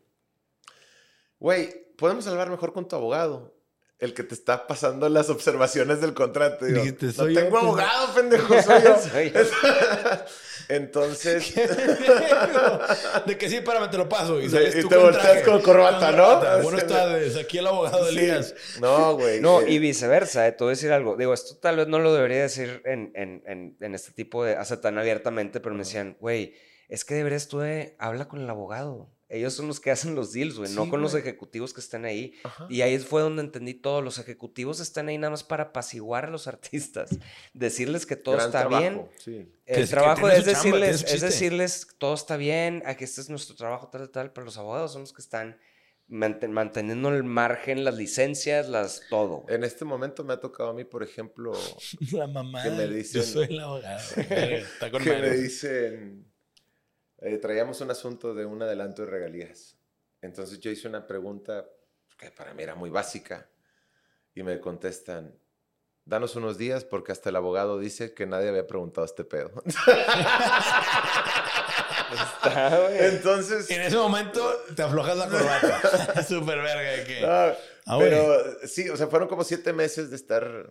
güey, podemos hablar mejor con tu abogado el que te está pasando las observaciones del contrato. Digo, Dijiste, soy no tengo abogado, pendejo, soy yo. Entonces. de que sí, espérame, te lo paso. Y, y te volteas con corbata, ¿no? Buenas tardes, aquí el abogado de Elías. No, güey. No, y viceversa, ¿eh? te voy a decir algo. Digo, esto tal vez no lo debería decir en, en, en, en este tipo de. hace tan abiertamente, pero me decían, güey, es que deberías tú de. habla con el abogado. Ellos son los que hacen los deals, güey, no con los ejecutivos que están ahí. Y ahí fue donde entendí todo. Los ejecutivos están ahí nada más para apaciguar a los artistas, decirles que todo está bien. El trabajo es, decirles, es decirles, todo está bien, aquí este es nuestro trabajo, tal, tal, pero los abogados son los que están manteniendo el margen, las licencias, las todo. En este momento me ha tocado a mí, por ejemplo, la mamá. Que me dicen, yo soy el abogado. está con que me dicen eh, traíamos un asunto de un adelanto de regalías. Entonces yo hice una pregunta que para mí era muy básica y me contestan, danos unos días porque hasta el abogado dice que nadie había preguntado este pedo. Está, güey. Entonces... En ese momento te aflojas la corbata. Súper verga. de que- Ah, Ah, güey. pero sí, o sea, fueron como siete meses de estar,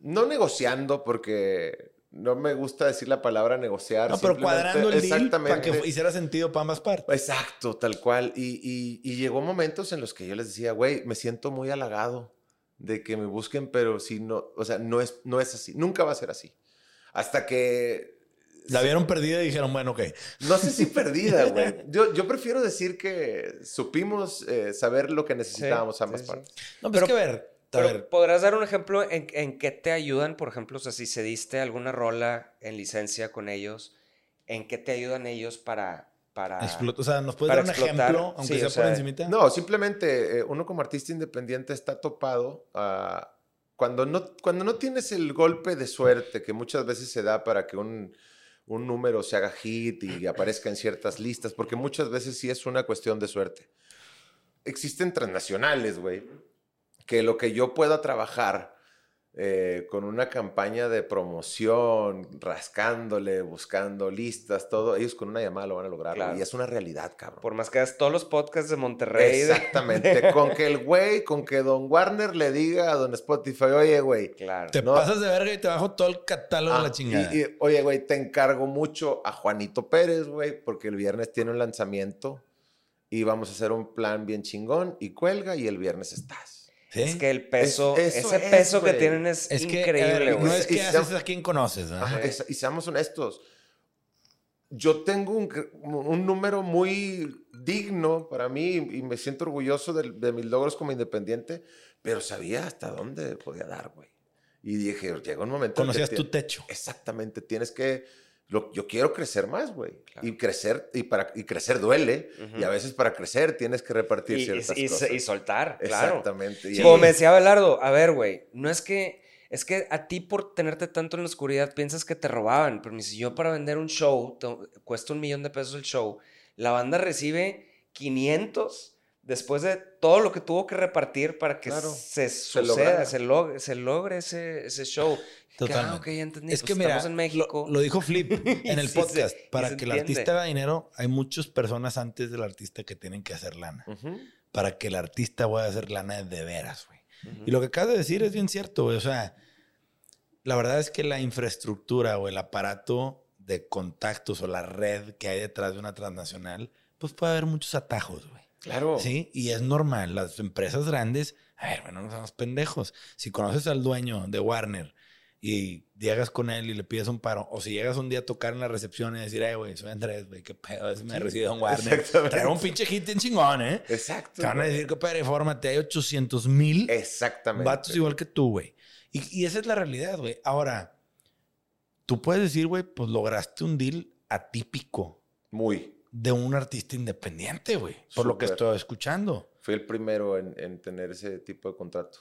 no negociando, porque no me gusta decir la palabra negociar. No, pero simplemente- cuadrando el deal para que hiciera sentido para ambas partes. Exacto, tal cual. Y, y- y llegó momentos en los que yo les decía, güey, me siento muy halagado de que me busquen, pero si no, o sea, no es, no es así, nunca va a ser así. Hasta que La vieron perdida y dijeron, bueno, ok. no sé si perdida, güey. Yo, yo prefiero decir que supimos eh, saber lo que necesitábamos Sí, ambas sí, sí. partes. No, Pero- pero, es que ver, Pero, ver, ¿podrás dar un ejemplo en, en qué te ayudan? Por ejemplo, o sea, si cediste alguna rola en licencia con ellos, ¿en qué te ayudan ellos para... para... explota- o sea, ¿nos puedes dar un explotar, ejemplo, aunque sí, sea o por sea, encimita? No, simplemente eh, uno como artista independiente está topado a... Cuando no, cuando no tienes el golpe de suerte que muchas veces se da para que un, un número se haga hit y aparezca en ciertas listas, porque muchas veces sí es una cuestión de suerte. Existen transnacionales, güey, que lo que yo pueda trabajar eh, con una campaña de promoción, rascándole, buscando listas, todo, ellos con una llamada lo van a lograr. Claro. Y es una realidad, cabrón. Por más que hagas todos los podcasts de Monterrey. de- Exactamente. con que el güey, con que Don Warner le diga a Don Spotify, oye, güey. Claro. Te no. pasas de verga y te bajo todo el catálogo de ah, la chingada. y- y, oye, güey, te encargo mucho a Juanito Pérez, güey, porque el viernes tiene un lanzamiento y vamos a hacer un plan bien chingón y cuelga y el viernes estás. ¿Sí? Es que el peso, Es- ese es, peso que tienen es, que, increíble, ver, güey. no es que Y haces a quien conoces, ¿no? Ajá, es- y seamos honestos. Yo tengo un, un número muy digno para mí y me siento orgulloso de, de mis logros como independiente, pero sabía hasta dónde podía dar, güey. Y dije, llega un momento... en que Conocías ti- tu techo. Exactamente, tienes que... lo- yo quiero crecer más, güey. Claro. Y crecer, y, para, y crecer duele. Ujú. Y a veces para crecer tienes que repartir y, ciertas y- y- cosas. y soltar, claro. Exactamente. y Como me decía Belardo, a ver, güey, no es que, es que a ti por tenerte tanto en la oscuridad piensas que te robaban, pero si yo para vender un show, to- cuesta un millón de pesos el show, la banda recibe 500 después de todo lo que tuvo que repartir para que Claro, se se suceda, lograra. se, logre, se logre ese, ese show. Que, ah, Totalmente. ok, ya entendí, Es pues que mira, estamos en México. Lo, lo dijo Flip en el Sí podcast. para se que el artista haga dinero, hay muchas personas antes del artista que tienen que hacer lana. Para que el artista pueda hacer lana de veras, güey. Y lo que acabas de decir es bien cierto, güey. O sea, la verdad es que la infraestructura o el aparato de contactos o la red que hay detrás de una transnacional, pues puede haber muchos atajos, güey. Claro. Sí, y es normal. Las empresas grandes, a ver, bueno, no somos pendejos. Si conoces al dueño de Warner y llegas con él y le pides un paro, o si llegas un día a tocar en la recepción y decir, eh, güey, soy Andrés, güey, qué pedo, es me recibe Don Warner. Traer un pinche hit en chingón, ¿eh? Exacto. Te van a decir, compadre, fórmate, hay 800 mil Exactamente. vatos igual que tú, güey. Y, y esa es la realidad, güey. Ahora, tú puedes decir, güey, pues lograste un deal atípico Muy. de un artista independiente, güey. Por lo que estoy escuchando. Fui el primero en, en tener ese tipo de contrato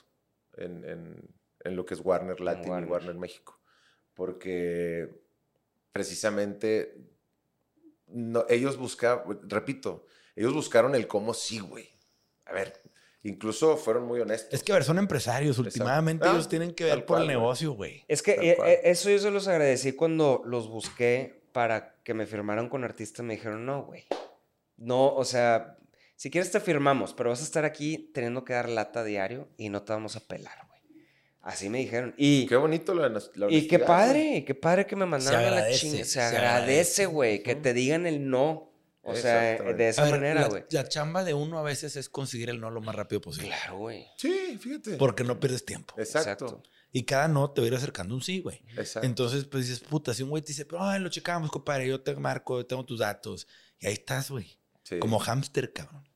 en, en- en lo que es Warner Latin Warner. y Warner México. Porque precisamente no, ellos buscaban, repito, ellos buscaron el cómo sí, güey. A ver, incluso fueron muy honestos. Es que, a ver, son empresarios. Últimamente Ah, ellos tienen que ver por el cual, negocio, güey. Es que eh, eh, eso yo se los agradecí cuando los busqué para que me firmaran con artistas. Me dijeron, no, güey. No, o sea, si quieres te firmamos, pero vas a estar aquí teniendo que dar lata diario y no te vamos a pelar. Así me dijeron. Y, Qué bonito la, la y qué padre, qué padre que me mandaron a la agradece, chinga. Se, se agradece, güey, que te digan el no. O sea, Exactamente. de esa ver, manera, güey. La, chamba de uno a veces es conseguir el no lo más rápido posible. Claro, güey. Sí, fíjate. Porque no pierdes tiempo. Exacto. Exacto. Y cada no te va a ir acercando un sí, güey. Exacto. Entonces, pues dices, puta, si un güey te dice, pero ay, lo checamos, compadre, yo te marco, yo tengo tus datos. Y ahí estás, güey. Sí. Como hámster, cabrón.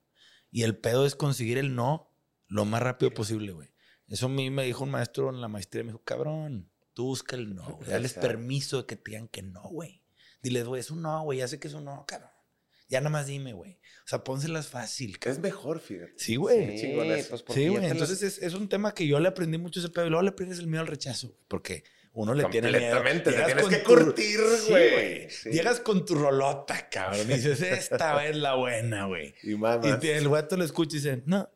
Y el pedo es conseguir el no lo más rápido posible, güey. Eso a mí me dijo un maestro en la maestría, me dijo, cabrón, tú busca el no, güey. Dales permiso de que te digan que no, güey. Diles, güey, es un no, güey, ya sé que es un no, cabrón. Ya nada más dime, güey. O sea, pónselas fácil, cabrón. Es mejor, fíjate. Sí, güey. Sí, pues Sí, güey. Entonces es, es un tema que yo le aprendí mucho ese pedo. Y luego le aprendes el miedo al rechazo, güey, porque uno le tiene miedo. Completamente, tienes con que tu- curtir, Sí, güey. Sí. Llegas con tu rolota, cabrón. Y dices, esta vez la buena, güey. Y Y mamas. te- el vato lo escucha y dice, no.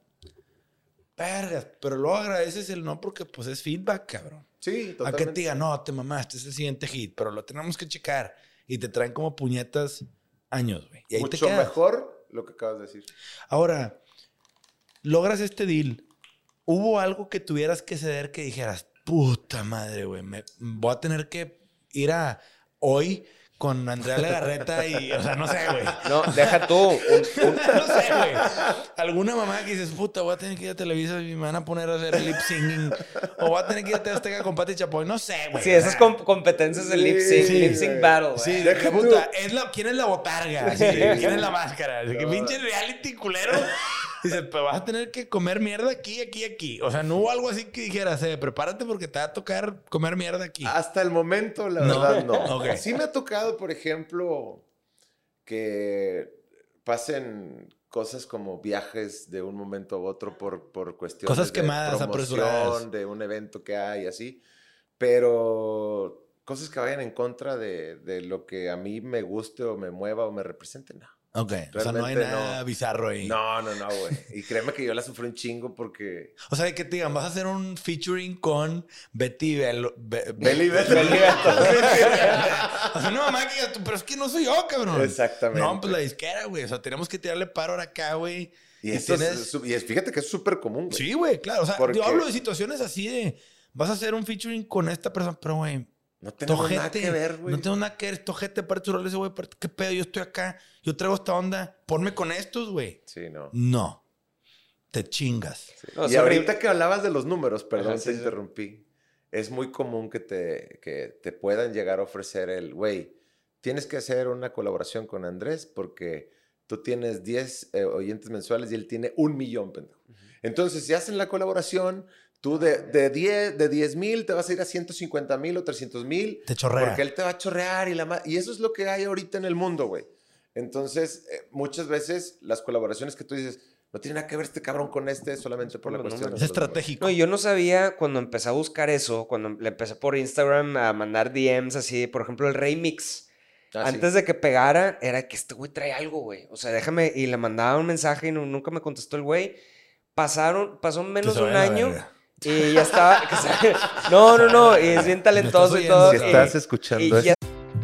Vergas. Pero luego agradeces el no porque pues es feedback, cabrón. Sí, A que totalmente. te digan, no, te mamaste, es el siguiente hit, pero lo tenemos que checar. Y te traen como puñetas años, güey. Y ahí te Mucho quedas. mejor lo que acabas de decir. Ahora, logras este deal. ¿Hubo algo que tuvieras que ceder que dijeras, puta madre, güey, me voy a tener que ir a hoy con Andrea Legarreta y, o sea, no sé, güey. No, deja tú. un- un- No sé, güey. Alguna mamá que dices, puta, voy a tener que ir a Televisa y me van a poner a hacer lip singing. O voy a tener que ir a Azteca con Pati Chapoy. No sé, güey. sí, esas com- competencias de lip sync, Sí, lip sync battle. Sí, de Deja que tú. puta, es la, ¿quién es la botarga? Sí, ¿Quién es la máscara? De que pinche reality culero. Dice, pero vas a tener que comer mierda aquí, aquí, aquí. O sea, no hubo algo así que dijeras, eh, prepárate porque te va a tocar comer mierda aquí. Hasta el momento, la No. verdad, no. Ok. Sí me ha tocado, por ejemplo, que pasen cosas como viajes de un momento a otro por, por cuestiones Cosas quemadas, de promoción, de un evento que hay, así. Pero cosas que vayan en contra de, de lo que a mí me guste o me mueva o me represente, no. Ok, o sea, no hay nada no. bizarro ahí. No, no, no, güey. Y créeme que yo la sufrí un chingo porque... O sea, que te digan, vas a hacer un featuring con Betty Bel Be- Beli Beto. O sea, no mamá tú, pero es que no soy yo, cabrón. Exactamente. No, pues la disquera, güey. O sea, tenemos que tirarle paro ahora acá, güey. Y, Y esto es- tienes- su- y es- fíjate que es súper común, güey. Sí, güey, claro. O sea, Porque- yo hablo de situaciones así de, vas a hacer un featuring con esta persona, pero, güey, No tenemos tojete. nada que ver, güey. No tengo nada que ver, tojete, para tu rol ese, güey, qué pedo, yo estoy acá, yo traigo esta onda, ponme con estos, güey. Sí, no. No. Te chingas. No, y horrible. ahorita que hablabas de los números, perdón, Ajá, te sí, sí. interrumpí. Es muy común que te, que te puedan llegar a ofrecer el, güey, tienes que hacer una colaboración con Andrés porque tú tienes 10 eh, oyentes mensuales y él tiene un millón, pendejo. Entonces, si hacen la colaboración, tú de, de 10 de 10 mil te vas a ir a 150 mil o 300 mil. Te chorrea. Porque él te va a chorrear y la Y eso es lo que hay ahorita en el mundo, güey. Entonces, eh, muchas veces las colaboraciones que tú dices, no tiene nada que ver este cabrón con este solamente por la Los cuestión. Es estratégico. No, yo no sabía cuando empecé a buscar eso, cuando le empecé por Instagram a mandar DMs así, por ejemplo, el Remix. Ah, sí. Antes de que pegara, era que este güey trae algo, güey. O sea, déjame. Y le mandaba un mensaje y nu- nunca me contestó el güey. Pasaron, pasó menos de un año verga. Y ya estaba. no, no, no. Y es bien talentoso y todo. Si estás escuchando y ya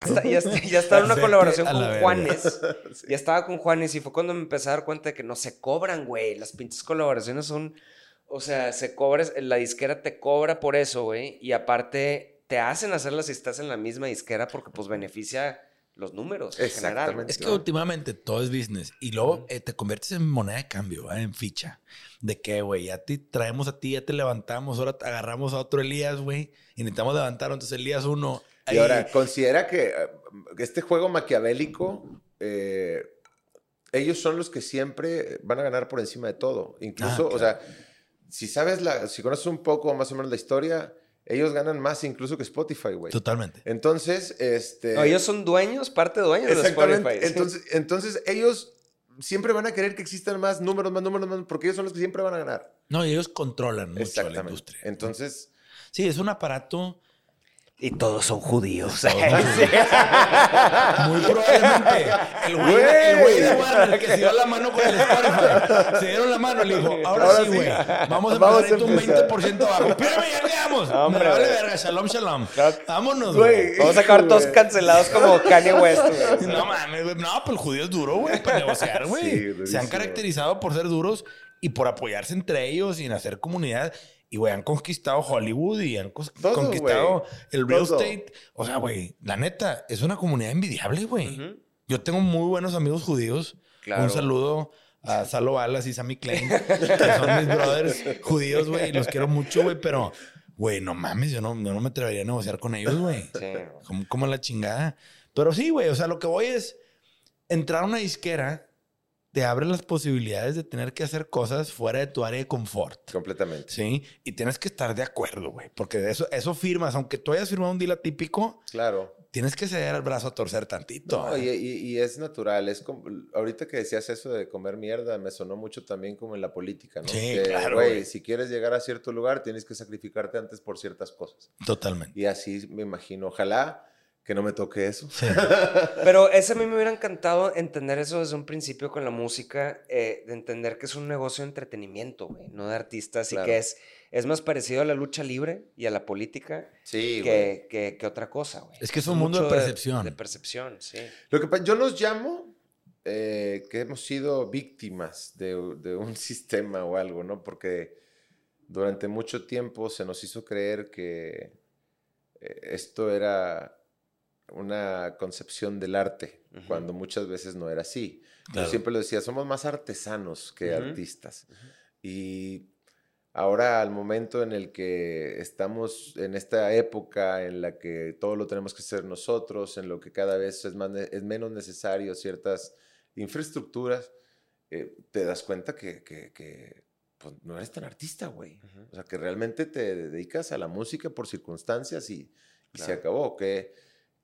está, ya, está- ya estaba en una colaboración con. Juanes. Ya estaba con Juanes y fue cuando me empecé a dar cuenta de que no se cobran, güey. Las pinches colaboraciones son. O sea, se cobra, la disquera te cobra por eso, güey. Y aparte, te hacen hacerlas si estás en la misma disquera porque, pues, beneficia los números en general. Es que últimamente todo es business. Y luego eh, te conviertes en moneda de cambio, en ficha. De que, güey, ya te traemos a ti, ya te levantamos, ahora te agarramos a otro Elías, güey. Y necesitamos levantar, entonces Elías uno. Y ahora, considera que eh, este juego maquiavélico, eh, ellos son los que siempre van a ganar por encima de todo. Incluso, Ah, o sea, si sabes, la, si conoces un poco más o menos la historia, ellos ganan más incluso que Spotify, güey. Totalmente. Entonces, este... No, ellos son dueños, parte dueños de Exactamente. Spotify. Entonces, entonces, ellos siempre van a querer que existan más números, más números, más, porque ellos son los que siempre van a ganar. No, y ellos controlan mucho la industria. Entonces, Sí, es un aparato. Y todos son judíos. Muy probablemente. El güey, el güey de Warner que se dio la mano con el Spotify. Se dieron la mano y le dijo, ahora, Ahora sí, sí. güey. Vamos a Vamos empezar a un empezar. 20% abajo. Espérame, ya llegamos. Hombre, Me vale güey. verga. Shalom, shalom. Vámonos, Güey. güey. Vamos a acabar todos güey. cancelados como Kanye West, güey. No mames, güey. No, pero el judío es duro, güey, para negociar, güey. Sí, Se han caracterizado por ser duros y por apoyarse entre ellos y en hacer comunidad. Y, güey, han conquistado Hollywood y han Todo, conquistado el real Todo. estate. O sea, güey, la neta, es una comunidad envidiable, güey. Yo tengo muy buenos amigos judíos. Claro. Un saludo a Salo Balas y Sammy Klein, que son mis brothers judíos, güey. y Los quiero mucho, güey, pero, güey, no mames, yo no, yo no me atrevería a negociar con ellos, güey. Sí. Como, como la chingada. Pero sí, güey, o sea, lo que voy es entrar a una disquera te abre las posibilidades de tener que hacer cosas fuera de tu área de confort. Completamente. Sí, y tienes que estar de acuerdo, güey, porque eso, eso firmas, aunque tú hayas firmado un deal atípico, Claro. tienes que ceder el brazo a torcer tantito. No, y, y- y es natural. Es como, ahorita que decías eso de comer mierda, me sonó mucho también como en la política, ¿no? Sí, Que, claro, güey. si quieres llegar a cierto lugar, tienes que sacrificarte antes por ciertas cosas. Totalmente. Y así me imagino. Ojalá que no me toque eso. Sí. Pero ese a mí me hubiera encantado entender eso desde un principio con la música, eh, de entender que es un negocio de entretenimiento, güey, no de artistas, Claro. y que es, es más parecido a la lucha libre y a la política Sí, que, que, que otra cosa, güey. Es que es un mundo de percepción. De, percepción, sí. Lo que yo los llamo eh, que hemos sido víctimas de, de un sistema o algo, ¿no? Porque durante mucho tiempo se nos hizo creer que eh, esto era una concepción del arte, cuando muchas veces no era así. Claro. Yo siempre lo decía, somos más artesanos que artistas. Y ahora al momento en el que estamos en esta época en la que todo lo tenemos que hacer nosotros, en lo que cada vez es, más es menos necesario ciertas infraestructuras, eh, te das cuenta que, que- que, pues, no eres tan artista, güey. O sea, que realmente te dedicas a la música por circunstancias y, y se acabó. Que,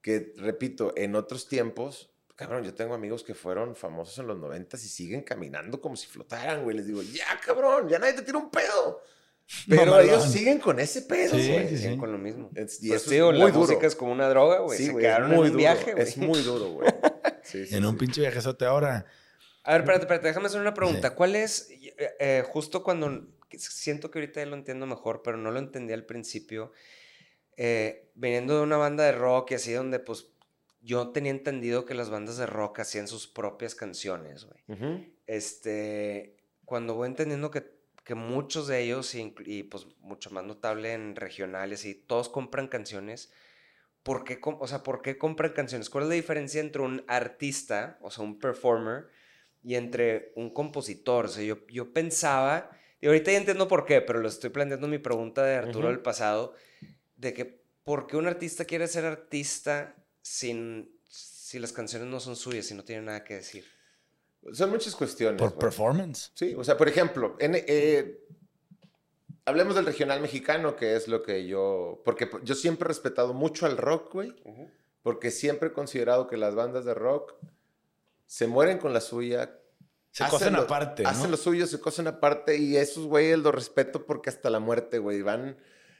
que, repito, en otros tiempos, cabrón, yo tengo amigos que fueron famosos en los noventas y siguen caminando como si flotaran, güey. Les digo, ya, cabrón, ya nadie te tira un pedo. Pero ellos siguen con ese pedo, Sí, güey. sí, Siguen sí. con lo mismo. Es- y Pues eso la muy duro. música es como una droga, güey. Sí, Se güey, es quedaron en muy un duro. viaje, güey. Es muy duro, güey. Sí, sí, En un pinche viajezote ahora. A ver, espérate, espérate, déjame hacer una pregunta. Sí. ¿Cuál es, eh, eh, justo cuando, siento que ahorita ya lo entiendo mejor, pero no lo entendí al principio, eh, viniendo de una banda de rock y así, donde pues yo tenía entendido que las bandas de rock hacían sus propias canciones, güey. Ujú. Este, cuando voy entendiendo que, que muchos de ellos, y, y, pues mucho más notable en regionales, y todos compran canciones, ¿por qué, o sea, ¿por qué compran canciones? ¿Cuál es la diferencia entre un artista, o sea, un performer, y entre un compositor? O sea, yo, yo pensaba, y ahorita ya entiendo por qué, pero lo estoy planteando mi pregunta de Arturo Ujú. del pasado, de que ¿por qué un artista quiere ser artista sin, si las canciones no son suyas, si no tienen nada que decir? Son muchas cuestiones. Por performance. Sí, o sea, por ejemplo, en, eh, hablemos del regional mexicano, que es lo que yo, porque yo siempre he respetado mucho al rock, güey, porque siempre he considerado que las bandas de rock se mueren con la suya. Se cosen lo- aparte, ¿no? Hacen lo suyo, se cosen aparte y esos güeyes los respeto porque hasta la muerte, güey, van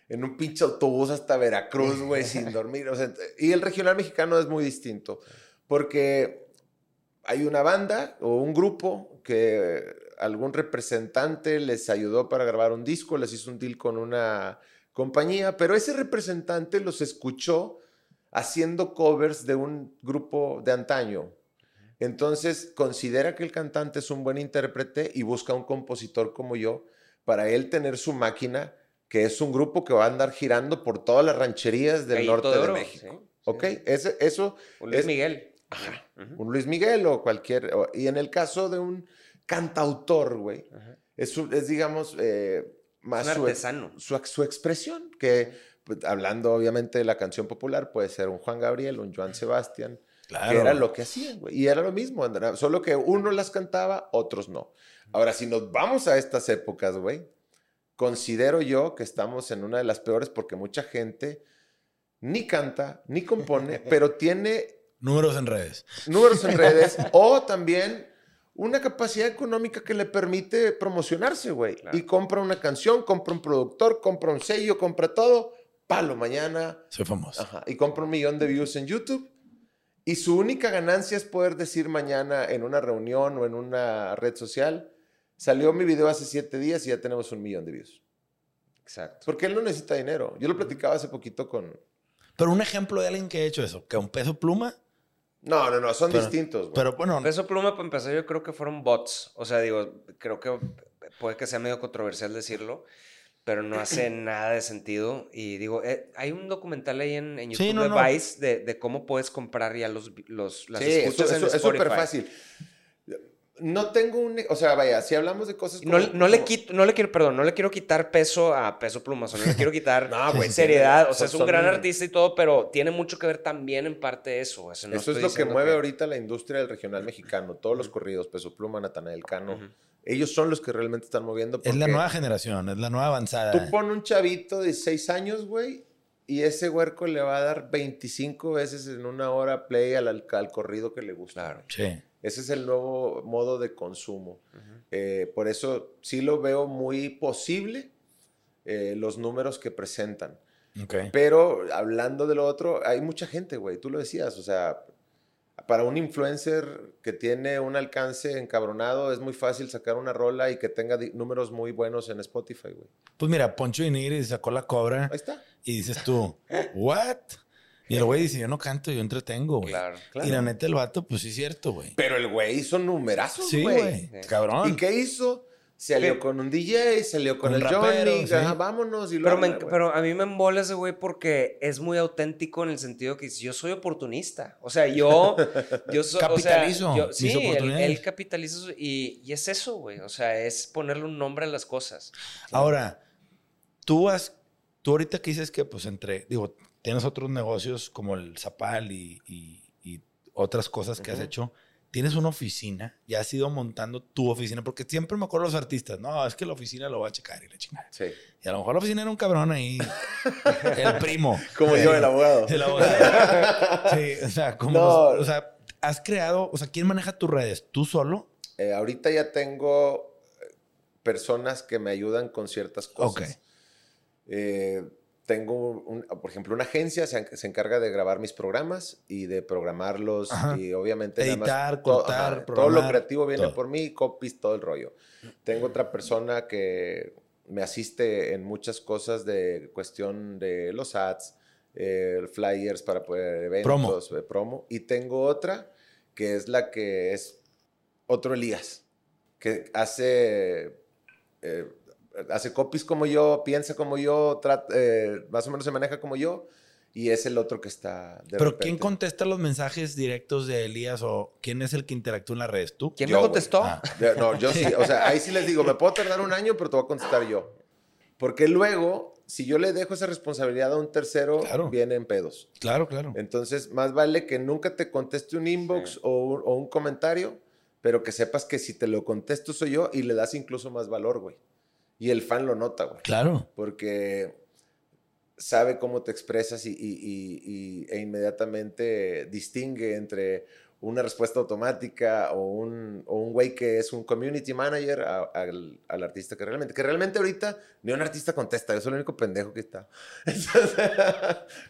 en un pinche autobús hasta Veracruz, güey, sin dormir. O sea, y el regional mexicano es muy distinto porque hay una banda o un grupo que algún representante les ayudó para grabar un disco, les hizo un deal con una compañía, pero ese representante los escuchó haciendo covers de un grupo de antaño. Entonces considera que el cantante es un buen intérprete y busca un compositor como yo para él tener su máquina, que es un grupo que va a andar girando por todas las rancherías del Gallito norte de de, oro, México. sí, ¿Ok? sí. Ese- eso Un Luis Es- Miguel. Ajá. Un Luis Miguel o cualquier. o- y en el caso de un cantautor, güey, es, su- es, digamos, eh, más Un su, artesano. su, su expresión, que pues, hablando obviamente de la canción popular, puede ser un Juan Gabriel, un Joan Sebastián, Claro. que era lo que hacían, güey. Y era lo mismo, Andrea, solo que uno las cantaba, otros no. Ahora, si nos vamos a estas épocas, güey, considero yo que estamos en una de las peores porque mucha gente ni canta, ni compone, pero tiene Números en redes. números en redes o también una capacidad económica que le permite promocionarse, güey. Claro. Y compra una canción, compra un productor, compra un sello, compra todo, palo mañana, Soy famoso. ajá, y compra un millón de views en YouTube. Y su única ganancia es poder decir mañana en una reunión o en una red social, salió mi video hace siete días y ya tenemos un millón de views. Exacto. Porque él no necesita dinero. Yo lo platicaba hace poquito con... Pero un ejemplo de alguien que ha hecho eso, que a un peso pluma, No, no, no, son Pero- distintos, güey. pero bueno, Peso Pluma, para empezar, yo creo que fueron bots. O sea, digo, creo que puede que sea medio controversial decirlo. pero no hace nada de sentido. Y digo, eh, hay un documental ahí en, en YouTube Sí, no, de no. Vice de, de cómo puedes comprar ya los, los, las Sí, eso, escuchas en eso- es súper fácil. No tengo un... O sea, vaya, si hablamos de cosas Y No, como- no le como- quito, no le quiero, perdón, no le quiero quitar peso a peso pluma, no le quiero quitar No, güey, seriedad, o sea, es un gran artista y todo, pero tiene mucho que ver también en parte eso. o sea, no Eso es lo que mueve ahorita la industria del regional mexicano. Todos los corridos, Peso Pluma, Natanael Cano. Ellos son los que realmente están moviendo. Es la nueva generación, es la nueva avanzada. Tú pon un chavito de 6 años, güey, y ese huerco le va a dar 25 veces en una hora play al, al- al corrido que le gusta. Claro. Sí. Ese es el nuevo modo de consumo. Eh, por eso sí lo veo muy posible eh, los números que presentan. Ok. Pero hablando de lo otro, hay mucha gente, güey, tú lo decías, o sea, para un influencer que tiene un alcance encabronado, es muy fácil sacar una rola y que tenga números muy buenos en Spotify, güey. Pues mira, Poncho Nigri sacó la cobra Ahí está. y dices tú, ¿what? Y el güey dice, yo no canto, yo entretengo, güey. Claro, claro. Y la neta, el vato, pues sí es cierto, güey. Pero el güey hizo numerazos, Sí, güey. Sí. Cabrón. ¿Y qué hizo? Salió Sí. con un DJ, salió con Un el rapero, Johnny, sí. ajá, vámonos y Pero, me pero a mí me embola ese güey porque es muy auténtico en el sentido que yo soy oportunista. O sea, yo... yo so- o sea, Capitalizo yo- mis sí, él, oportunidades. él capitaliza y, y es eso, güey. O sea, es ponerle un nombre a las cosas. Ahora, tú has, tú ahorita que dices que, pues, entre, digo, tienes otros negocios como el Zapal y, y- y otras cosas que has hecho. Tienes una oficina, ya has ido montando tu oficina, porque siempre me acuerdo los artistas, no, es que la oficina lo va a checar y la chingada. Sí. Y a lo mejor la oficina era un cabrón ahí, el primo. Como yo, el abogado. El abogado. Sí, o sea, como, No. o sea, has creado, o sea, ¿quién maneja tus redes? ¿Tú solo? Eh, ahorita ya tengo eh, personas que me ayudan con ciertas cosas. Ok. Eh, tengo, un- por ejemplo, una agencia se, se encarga de grabar mis programas y de programarlos Ajá. y obviamente nada más Editar, to- cortar, todo lo creativo viene todo. por mí, copies, todo el rollo. Tengo otra persona que me asiste en muchas cosas de cuestión de los ads, eh, flyers para poder eventos, eh, promo. Y tengo otra que es la que es otro Elías, que hace, eh, hace copies como yo, piensa como yo, trat- eh, más o menos se maneja como yo, y es el otro que está de ¿Pero repente. quién contesta los mensajes directos de Elías o quién es el que interactúa en las redes? ¿Tú? ¿Quién Yo, me contestó? Ah. No, yo sí, o sea, ahí sí les digo, me puedo tardar un año, pero te voy a contestar yo. Porque luego, si yo le dejo esa responsabilidad a un tercero, Claro. vienen pedos. Claro, claro. Entonces, más vale que nunca te conteste un inbox Sí. o, un, o un comentario, pero que sepas que si te lo contesto soy yo y le das incluso más valor, güey. Y el fan lo nota, güey. Claro. Porque sabe cómo te expresas y, y- y- y- e inmediatamente distingue entre una respuesta automática o un, o un güey que es un community manager a- al, al artista que realmente, que realmente ahorita ni un artista contesta, yo soy el único pendejo que está.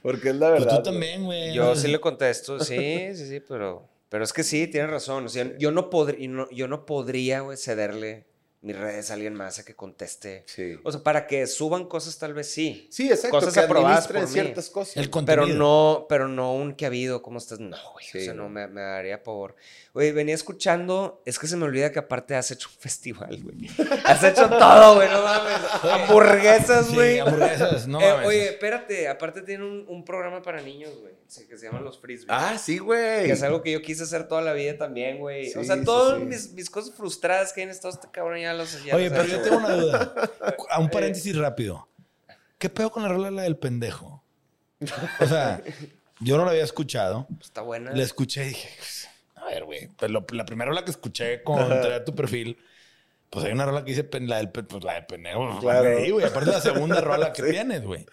Porque es la Pues verdad. tú güey. también, güey. Yo sí le contesto, sí, sí, sí, pero, pero es que sí, tienes razón. O sea, yo no, podría, no, yo no podría, güey, cederle mis redes a alguien más a que conteste. Sí. O sea, para que suban cosas tal vez sí. Sí, exacto. Cosas que aprobadas por mí. ciertas cosas. El contenido. Pero no, pero no un que ha habido, ¿cómo estás? No, güey. Sí, o sea, no, me, me daría por. Oye, venía escuchando. Es que se me olvida que aparte has hecho un festival, güey. Has hecho todo, güey. No mames. Hamburguesas, Sí, güey. hamburguesas, no Eh, oye, espérate. Aparte tiene un, un programa para niños, güey. sí, que se llaman los frisbees. Ah, sí, güey. Que es algo que yo quise hacer toda la vida también, güey. o Sí, sea, sí, todas sí. Mis, mis cosas frustradas que hay en esto, este cabrón ya los ya Oye, los pero yo tengo una duda. A un paréntesis rápido. ¿Qué pedo con la rola la del pendejo? O sea, yo no la había escuchado. Está buena. La escuché y dije, a ver, güey. Pues lo- la primera rola que escuché con traer tu perfil, pues hay una rola que dice la del, pues, la del pendejo. Claro. Ahí, güey. Aparte la segunda rola que Sí. tienes, güey.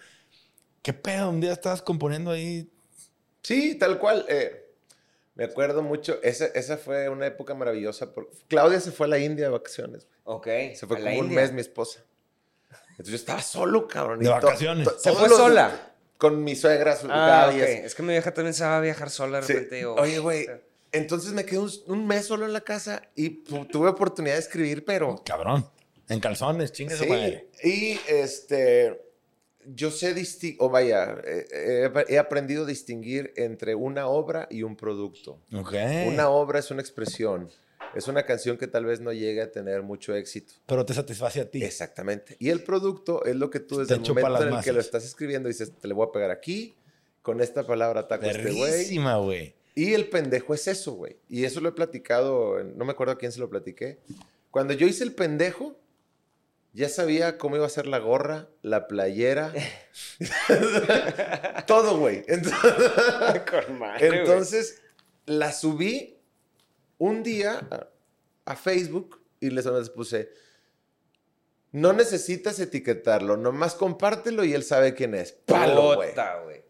¿Qué pedo? Un día estabas componiendo ahí. Sí, tal cual. eh, me acuerdo mucho. Esa, esa fue una época maravillosa. por- Claudia se fue a la India de vacaciones. Ok. Se fue como un India. mes mi esposa. Entonces yo estaba solo, cabrón. y De vacaciones. ¿Se fue sola? Con mi suegra su- Ah, cada ok. día. Es que mi vieja también se va a viajar sola de Sí. repente. digo, Oye, güey. o sea, Entonces me quedé un, un mes solo en la casa y tuve oportunidad de escribir, pero Cabrón. En calzones, chingue su Sí, madre. y este, yo sé distinguir, o vaya, eh, he, he aprendido a distinguir entre una obra y un producto. Ok. Una obra es una expresión es una canción que tal vez no llegue a tener mucho éxito. Pero te satisface a ti. Exactamente. Y el producto es lo que tú desde el momento en el que lo estás escribiendo dices, te le voy a pegar aquí, con esta palabra ataco a este güey. Y el pendejo es eso, güey. Y eso lo he platicado, no me acuerdo a quién se lo platiqué. Cuando yo hice el pendejo, ya sabía cómo iba a ser la gorra, la playera, todo, güey. Entonces, entonces, la subí un día a, Facebook y les, puse, no necesitas etiquetarlo, nomás compártelo y él sabe quién es. Palo, güey.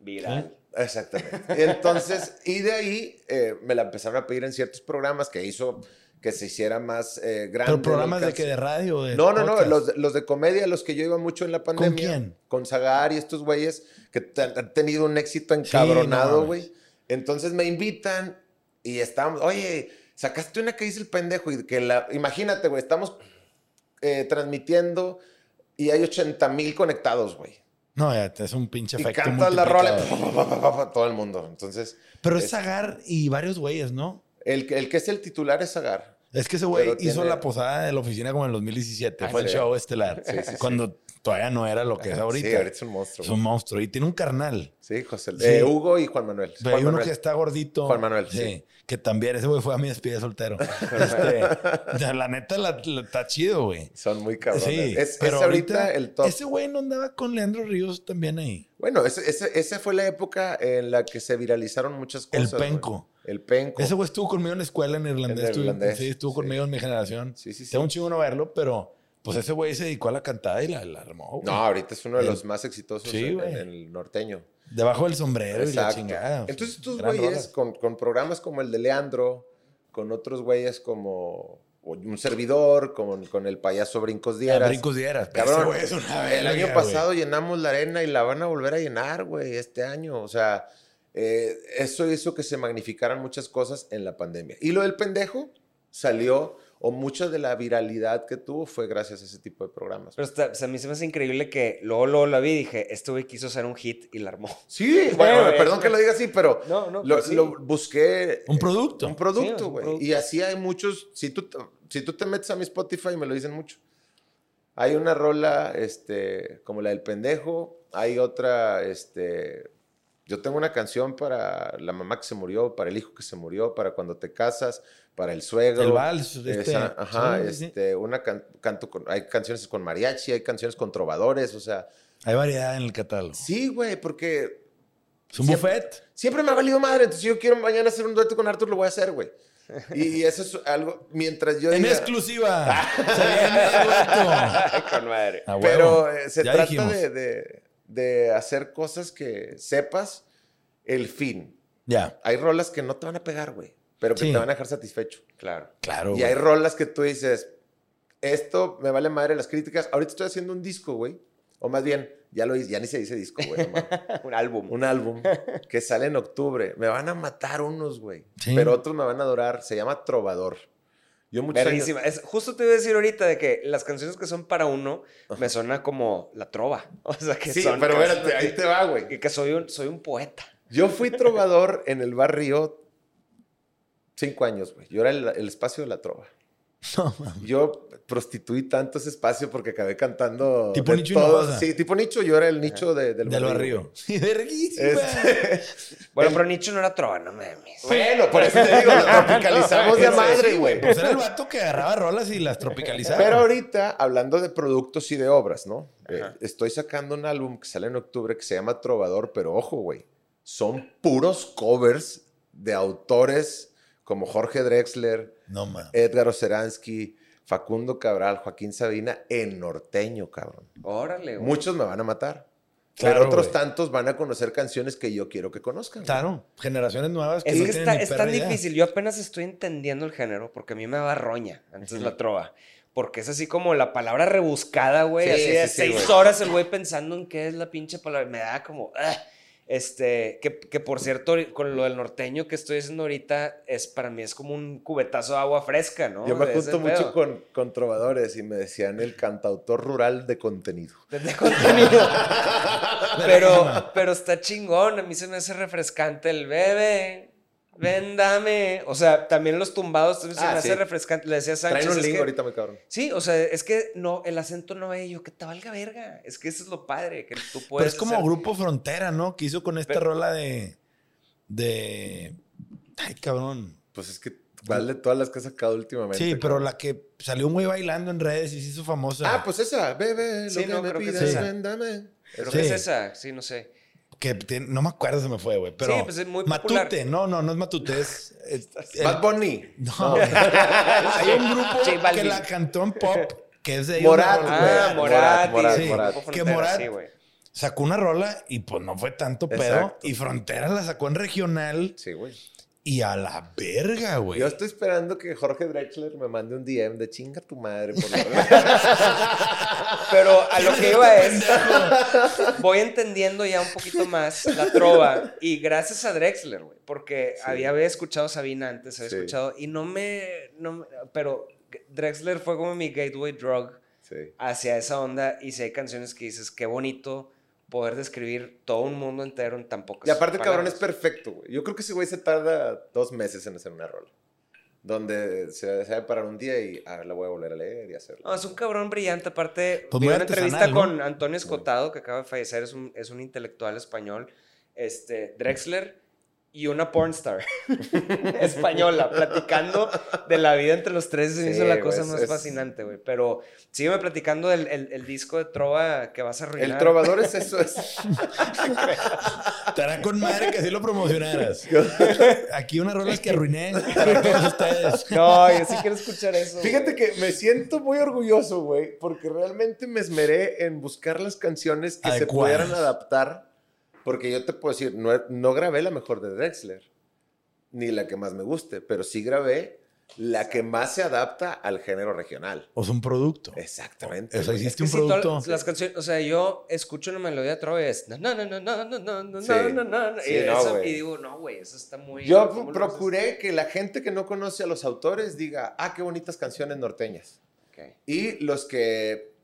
Viral. Exactamente. Entonces, y de ahí eh, me la empezaron a pedir en ciertos programas que hizo que se hiciera más eh, grande. Pero programas de que de radio, de No, no, no, los, de- los de comedia, los que yo iba mucho en la pandemia. quién? Con Zagar y estos güeyes que han tenido un éxito encabronado, güey. Entonces me invitan y estábamos, oye, sacaste una que dice el pendejo y que la, imagínate, güey, estamos eh, transmitiendo y hay 80 mil conectados, güey. No, ya, es un pinche Y efecto cantas la rola, todo el mundo. Entonces, Pero es Es- Zagar y varios güeyes, ¿no? el, que- el que es el titular es Zagar. Es que ese güey hizo tiene- la posada de la oficina como en el 2017. Ah, Fue el show estelar. Sí, sí, sí. Cuando todavía no era lo que es ahorita. Sí, ahorita es un monstruo. Es un monstruo. Y tiene un carnal. Sí, José. Sí. eh, Hugo y Juan Manuel. Pero Juan hay uno Manuel. que está gordito. Juan Manuel, Sí. Que también, ese güey fue a mi despedida soltero. Este, la neta la- la- está chido, güey. Son muy cabrones. Sí, es, pero es ahorita, el top. Ese güey no andaba con Leandro Ríos también ahí. Bueno, ese, ese- esa fue la época en la que se viralizaron muchas El cosas. güey. penco. El penco. Ese güey estuvo conmigo en la escuela en irlandés. En estuvo- irlandés, sí, estuvo sí. conmigo en mi generación. Sí, sí, sí. Tengo un chingo no verlo, pero pues ese güey se dedicó a la cantada y la, la armó. No, ahorita es uno de El- los más exitosos Sí, en, en el norteño. Debajo del sombrero y la Exacto. chingada. Entonces estos güeyes con, con programas como el de Leandro, con otros güeyes como un servidor, con, con el payaso Brincos Ah, Dieras. brincos dieras. Cabrón, es una el año pasado llenamos la arena y la van a volver a llenar, güey, este año. O sea, eh, eso hizo que se magnificaran muchas cosas en la pandemia. Y lo del pendejo salió, o mucha de la viralidad que tuvo fue gracias a ese tipo de programas. Pero está- o sea, a mí se me hace increíble que luego, luego la vi y dije, este güey quiso hacer un hit y la armó. Sí, bueno, perdón es que lo diga así, pero No, no, lo, pues sí. lo busqué. Un producto. Un producto, güey. y así hay muchos. Si tú, te- si tú te metes a mi Spotify, me lo dicen mucho. Hay una rola este, como la del pendejo. Hay otra. Este, yo tengo una canción para la mamá que se murió, para el hijo que se murió, para cuando te casas, para el suegro. El vals, este, Esa- ajá, sí, sí. este, una can- canto con, hay canciones con mariachi, hay canciones con trovadores, o sea, Hay variedad en el catálogo. sí, güey, porque Es un Siempre- buffet. Siempre me ha valido madre, entonces si yo quiero mañana hacer un dueto con Arthur, lo voy a hacer, güey. Y eso es algo, mientras yo En diga- exclusiva. Se viene el dueto. Con madre. Pero eh, se Ya trata de, de- de hacer cosas que sepas el fin. Ya, Hay rolas que no te van a pegar, güey, pero que Sí. te van a dejar satisfecho. Claro. claro. y güey. hay rolas que tú dices, esto me vale madre las críticas. Ahorita estoy haciendo un disco, güey. O más bien, ya lo hice, ya ni se dice disco, güey. un álbum. un álbum que sale en octubre. Me van a matar unos, güey. Sí. Pero otros me van a adorar. Se llama Trovador. Yo muchos años-. Es, justo te iba a decir ahorita de que las canciones que son para uno me suena como la trova. O sea, que Sí, son pero espérate, ahí te va, güey. Y que soy un, soy un poeta. Yo fui trovador en el barrio cinco años, güey. Yo era el, el espacio de la trova. No, mames. Yo prostituí tanto ese espacio porque acabé cantando. Tipo de Nicho todo. Sí, tipo nicho. Yo era el nicho de- del, Del barrio. Sí, verguísima. Este- Bueno, El- pero Nicho no era trova, no mames. Bueno, por eso te digo, lo tropicalizamos de madre, sí, güey. Pues era el vato que agarraba rolas y las tropicalizaba. Pero ahorita, hablando de productos y de obras, ¿no? Eh, estoy sacando un álbum que sale en octubre que se llama Trovador, pero ojo, güey. Son puros covers de autores como Jorge Drexler, No. Edgar Oceransky, Facundo Cabral, Joaquín Sabina, en norteño, cabrón. Órale, güey. Muchos me van a matar. Claro, pero otros güey. tantos van a conocer canciones que yo quiero que conozcan. Claro, generaciones nuevas que Es no que está, es tan difícil. Yo apenas estoy entendiendo el género porque a mí me da roña antes la trova. Porque es así como la palabra rebuscada, güey. Sí, así sí, sí, seis güey. horas el güey pensando en qué es la pinche palabra. Me da como. ah. Este, que, que por cierto, con lo del norteño que estoy haciendo ahorita, es para mí es como un cubetazo de agua fresca, ¿no? Yo me junto mucho con, con trovadores y me decían el cantautor rural de contenido. de contenido. pero, pero está chingón. A mí se me hace refrescante el bebé. Ven, dame. O sea, también los tumbados se Ah, me hace sí. refrescante. Le decía a Sánchez. Traen un link que- ahorita muy cabrón. Sí, o sea, es que no, el acento no es yo, que te valga verga. Es que eso es lo padre, que tú Pero puedes. es como hacer- Grupo Frontera, ¿no? Que hizo con esta Pero- rola de. de. Ay, cabrón. Pues es que vale todas las que ha sacado últimamente. Sí, pero la que salió güey bailando en redes y se hizo famosa. Ah, pues esa, bebé, lo Sí, que no, me creo que es pides, esa. ven, dame. Creo Sí. que es esa, sí, no sé. Que tiene- no me acuerdo, se me fue, güey. Pero Sí, pues es muy Matute, no, no, no es Matute, es. es- el- Bad Bunny. no. Hay un grupo que la cantó en pop, que es de. Morat, güey. Ah. Morat, Morat, sí, Morat. Que Morat- sí. Sacó una rola y pues no fue tanto pedo. Exacto. Y Frontera la sacó en regional Sí, güey. Y a la verga, güey. Yo estoy esperando que Jorge Drexler me mande un DM de chinga tu madre. Por la... Pero a lo que iba es, voy entendiendo ya un poquito más la trova y gracias a Drexler, güey, porque Sí. había, había escuchado Sabina antes, había Sí. escuchado y no me, no me- pero Drexler fue como mi gateway drug sí. hacia esa onda y si hay canciones que dices, qué bonito poder describir todo un mundo entero en tan pocas Y aparte, cabrón, es palabras". perfecto, güey. Yo creo que ese güey se tarda dos meses en hacer una rola. Donde se, se va a parar un día y ah, la voy a volver a leer y hacerla. No, es un cabrón brillante. Aparte, Pues vi una entrevista ¿no? con Antonio Escotado, que acaba de fallecer, es un, es un intelectual español, este, Drexler, y una pornstar española, platicando de la vida entre los tres. Se Sí, hizo la cosa es- más es- fascinante, güey. Pero sígueme platicando del el, el disco de Trova que vas a arruinar. El trovador es eso. Es... Estará con madre que así lo promocionaras. Aquí unas rolas que arruiné para todos ustedes. No, yo sí quiero escuchar eso. Fíjate que me siento muy orgulloso, güey, porque realmente me esmeré en buscar las canciones que se pudieran adaptar. Porque yo te puedo decir, no, no grabé la mejor de Drexler, ni la que más me guste, pero sí grabé la que más se adapta al género regional. O es un producto. Exactamente. O sea, existe es que un producto. las canciones, o sea, yo escucho una melodía otra vez. No, no, no, no, no, no, no, sí. no, no, no. Sí, y, eso, y, digo, no, güey, eso está muy. Yo procuré que la gente que no conoce a los autores diga, ah, qué bonitas canciones norteñas. Okay. Y los que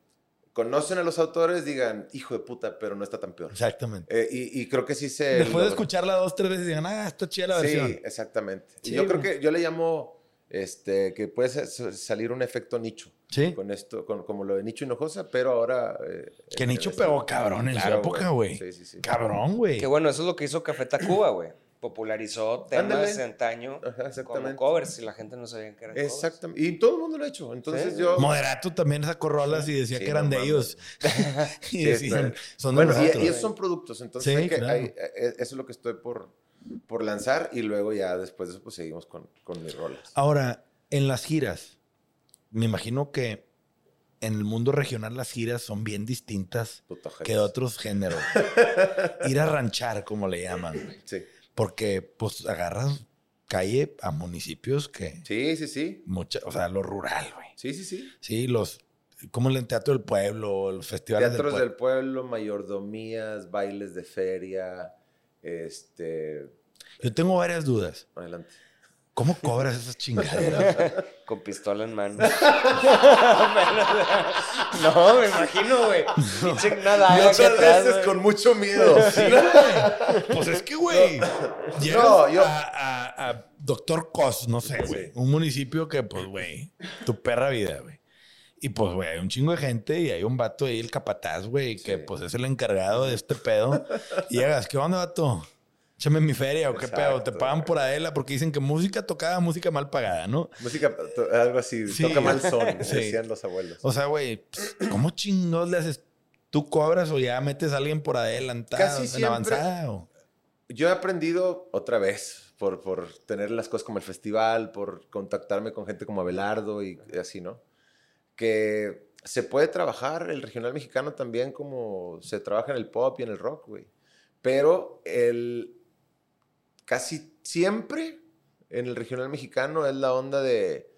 conocen a los autores digan, hijo de puta, pero no está tan peor. Exactamente. Eh, y, y creo que sí se... Después de escucharla dos, tres veces, digan, ah, está chida la versión. Sí, exactamente. Y yo creo que yo le llamo este, que puede sa- salir un efecto nicho Sí. con esto, con, como lo de Nicho Hinojosa, pero ahora... eh, Que Nicho pegó cabrón en su Claro, época, güey. Sí, sí, sí. Cabrón, güey. Que bueno, eso es lo que hizo Café Tacuba, güey. Popularizó temas Ándale. de antaño Ajá, como covers y la gente no sabía que eran covers. Exactamente. Y todo el mundo lo ha hecho. Entonces Sí. yo... Moderato también sacó rolas y decía Sí, que eran no de mames. ellos. y Sí, decían, son de Bueno, y, y esos son productos, entonces Sí, hay que- claro. hay- eh, eso es lo que estoy por, por lanzar y luego ya después de eso pues seguimos con, con mis rolas. Ahora, en las giras, me imagino que en el mundo regional las giras son bien distintas Puto que de otros géneros. Ir a ranchar, como le llaman. Sí, Porque, pues, agarras calle a municipios que... sí, sí, sí. Mucha, o sea, lo rural, güey. Sí, sí, sí. Sí, los... Como el Teatro del Pueblo, los festivales Teatros del del pueblo. pueblo, mayordomías, bailes de feria, este... Yo tengo varias dudas. Adelante. ¿Cómo cobras esas chingaderas? Con pistola en mano. no, me imagino, güey. Nada. Y aquí otras atrás, veces con mucho miedo. pues es que, güey, No, yo- a, a- a Doctor Cos, no sé, güey. Sí. Un municipio que, pues, güey, tu perra vida, güey. Y pues, güey, hay un chingo de gente y hay un vato ahí, el capataz, güey, que Sí. pues es el encargado de este pedo. Y llegas, ¿qué onda, vato? Échame mi feria o qué pedo. Te Exacto, pagan por Adela porque dicen que música tocada, música mal pagada, ¿no? Música, algo así, Sí. toca mal son, Sí. decían los abuelos. O sea, güey, ¿cómo chingados le haces? ¿Tú cobras o ya metes a alguien por adelantado, Casi en siempre- avanzada? o? Yo he aprendido otra vez por, por tener las cosas como el festival, por contactarme con gente como Abelardo y así, ¿no? Que se puede trabajar el regional mexicano también como se trabaja en el pop y en el rock, güey. Pero el casi siempre en el regional mexicano es la onda de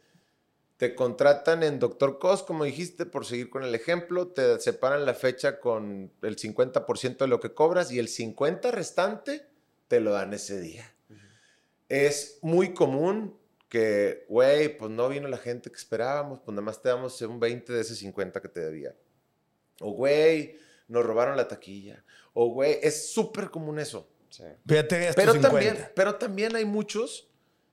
te contratan en Doctor Cos, como dijiste, por seguir con el ejemplo, te separan la fecha con el 50% de lo que cobras y el 50% restante te lo dan ese día. Es muy común que, güey, pues no vino la gente que esperábamos, pues nada más te damos un 20 de ese 50 que te debía. O, güey, nos robaron la taquilla. O, güey, es súper común eso. Sí. Fíjate, Pero 50. también, pero también hay muchos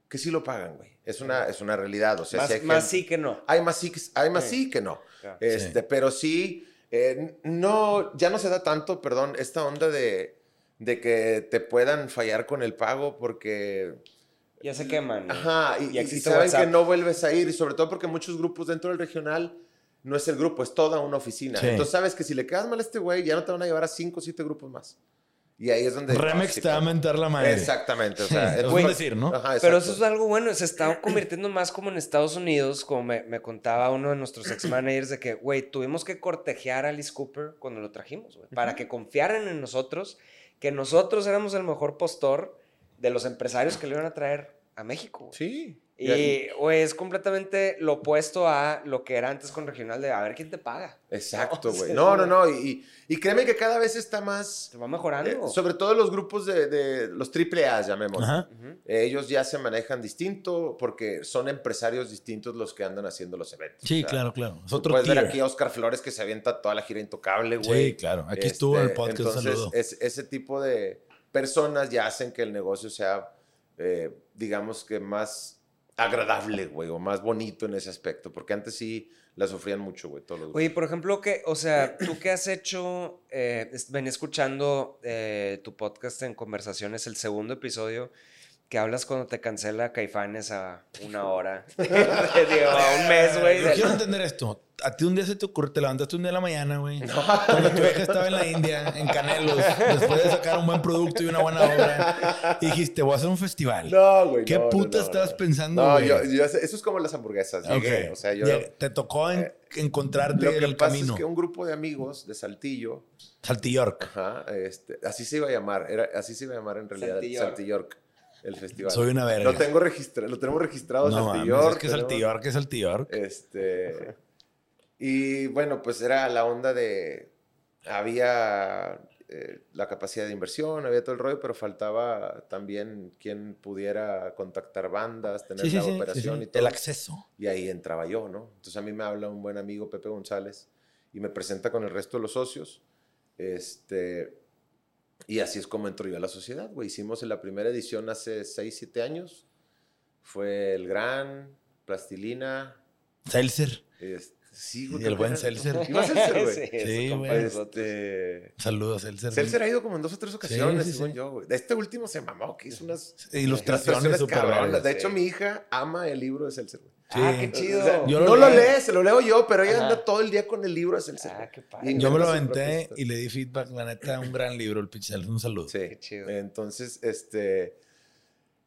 que sí lo pagan, güey. Es una, es una realidad. O sea, Más, sí hay más gente- sí que no. Hay más sí, que- hay más Sí. sí que no. Claro. Este, Sí. Pero sí, eh, no, ya no se da tanto, perdón, esta onda de, de que te puedan fallar con el pago porque... Ya se queman. ¿no? Ajá, y, Y y saben WhatsApp. que no vuelves a ir, y sobre todo porque muchos grupos dentro del regional no es el grupo, es toda una oficina. Sí. Entonces sabes que si le quedas mal a este güey, ya no te van a llevar a cinco o siete grupos más. Y ahí es donde... Remex te va a mentar la madre. Exactamente, o sea... Es un- decir, ¿no? Ajá, Pero eso es algo bueno, se está convirtiendo más como en Estados Unidos, como me, me contaba uno de nuestros ex-managers, de que, güey, tuvimos que cortejear a Alice Cooper cuando lo trajimos, güey, para que confiaran en nosotros, que nosotros éramos el mejor postor de los empresarios que le iban a traer a México. güey. Sí. Y, güey, es completamente lo opuesto a lo que era antes con regional de a ver quién te paga. Exacto, No, güey. No, no, no. Y, y créeme que cada vez está más... Se va mejorando. eh, sobre todo los grupos de, de los triple A, llamémoslo. Ajá. Ellos ya se manejan distinto porque son empresarios distintos los que andan haciendo los eventos. Sí, O sea, claro, claro. Es otro puedes ver aquí a Oscar Flores que se avienta toda la gira intocable, güey. Sí, claro. Aquí estuvo en el Este, podcast. Entonces, es- ese tipo de personas ya hacen que el negocio sea, eh, digamos que más agradable, güey, o más bonito en ese aspecto. Porque antes sí la sufrían mucho, güey, todos los Oye, por ejemplo, que, o sea, tú que has hecho, eh, venía escuchando eh, tu podcast en conversaciones, el segundo episodio, que hablas cuando te cancela Caifanes a una hora, Digo, a un mes, güey. Yo quiero entender esto. A ti un día se te ocurre, te levantaste un día en la mañana, güey. Cuando tu hija estaba en la India, en Canelos, después de sacar un buen producto y una buena obra, y dijiste, voy a hacer un festival. No, güey. ¿Qué no, no, puta no, estabas no. pensando, No, güey? yo, yo- eso es como las hamburguesas. Llegué, Ok. O sea, yo... Lleg- Te tocó en- encontrarte Lo que el pasa camino. es que un grupo de amigos de Saltillo, Saltillork. ajá, este, así se iba a llamar, era, así se iba a llamar en realidad Saltillork. Saltillork, el festival. Soy una verga. Lo tengo registrado, lo tenemos registrado No mames, Saltillork. es que Saltillork es Saltillork. Este, y bueno, pues era la onda de, había eh, la capacidad de inversión, había todo el rollo, pero faltaba también quien pudiera contactar bandas, tener Sí, la sí, operación sí. y todo. El acceso. Y ahí entraba yo, ¿no? Entonces a mí me habla un buen amigo, Pepe González, y me presenta con el resto de los socios. Este, y así es como entro yo a la sociedad, güey. Hicimos en la primera edición hace 6, 7 años. Fue el Gran, Plastilina. Seltzer. este, sí, güey. Y el buen Seltzer. Iba Seltzer, güey. Sí, güey. Este, Saludos, Seltzer. Seltzer ha ido como en dos o tres ocasiones, Sí, sí, según sí. yo, güey. De este último se mamó, que hizo unas Ilustraciones cabronas. De hecho, sí. mi hija ama el libro de Seltzer, güey. Ah, Sí. qué chido. O sea, Yo lo no lo leo. lee, se lo leo yo, pero ella Ajá. anda todo el día con el libro de Celso. Ah, qué padre. Y Yo me lo aventé y le di feedback. La neta, un gran libro, el Pichel. Un saludo. Sí. Qué chido. Entonces, este,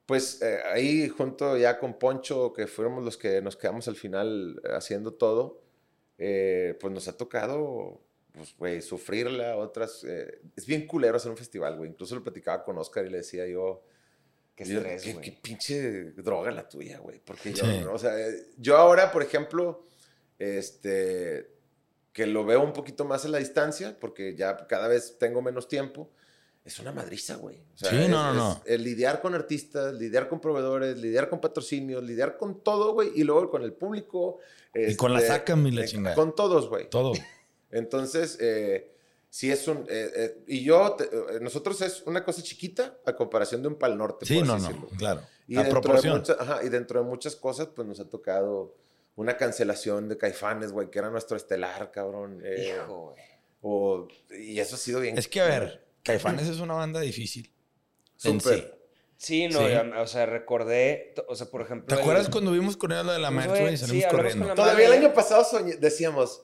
pues eh, ahí junto ya con Poncho, que fuéramos los que nos quedamos al final haciendo todo, eh, pues nos ha tocado, pues, güey, sufrirla, otras... eh, es bien culero hacer un festival, güey. Incluso lo platicaba con Oscar y le decía yo... Qué yo, estrés, qué, güey. qué pinche droga la tuya, güey. Porque yo, o sea, yo ahora, por ejemplo, este, que lo veo un poquito más a la distancia, porque ya cada vez tengo menos tiempo, es una madriza, güey. O sea, Sí, es- no, no, no. el lidiar con artistas, lidiar con proveedores, lidiar con patrocinios, lidiar con todo, güey, y luego con el público. Y con la este, SACAM y la eh, chingada. Con todos, güey. Todo. Entonces, eh, sí es un... eh, eh, y yo, te- nosotros es una cosa chiquita a comparación de un Pal Norte. Sí, por no, así no. decirlo. Claro. Y dentro, de proporción. muchas, ajá, y dentro de muchas cosas, pues nos ha tocado una cancelación de Caifanes, güey, que era nuestro estelar, cabrón. eh, Hijo, güey. o, y eso ha sido bien. Es que, a ver, Caifanes es una banda difícil. Súper. sí. Sí, no, Sí. ya- o sea, recordé, o sea, por ejemplo... ¿Te el- acuerdas cuando vimos con ellos lo de la Pues, Max, güey? Y sí, salimos hablamos corriendo. con la- Todavía el año pasado soñé- decíamos,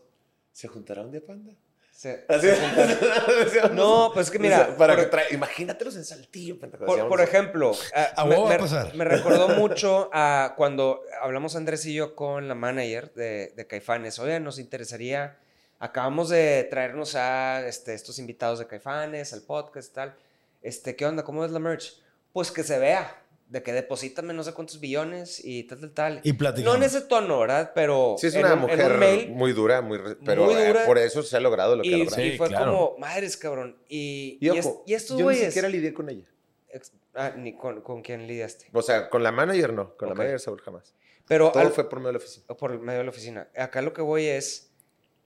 ¿se juntará un día panda? Se- Así, decíamos. No, pues es que mira, O sea, para por- que trae, imagínatelos en Saltillo, Por, por ejemplo, a- A me, pasar. recordó mucho a cuando hablamos Andrés y yo con la manager de, de Caifanes. Oye, nos interesaría, acabamos de traernos a este, estos invitados de Caifanes, al podcast y tal. Este, ¿Qué onda? ¿Cómo es la merch? Pues que se vea, de que deposítame no sé cuántos billones y tal, tal, tal. Y platicamos. No en ese tono, ¿verdad? Pero Sí, es en una un- en un mujer mail- muy dura, muy, pero Muy eh, dura. por eso se ha logrado lo que ha y, logrado. y Sí, fue claro. como, madres, cabrón. Y, Y y, ojo, es- y estos yo ni siquiera lidié con ella. ex- ah, ni con, ¿Con quién lidiaste? O sea, con la manager no, con Ok. la manager Saúl jamás. Pero Todo al- fue por medio de la oficina. por medio de la oficina. Acá lo que voy es,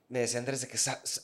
me decía Andrés de que,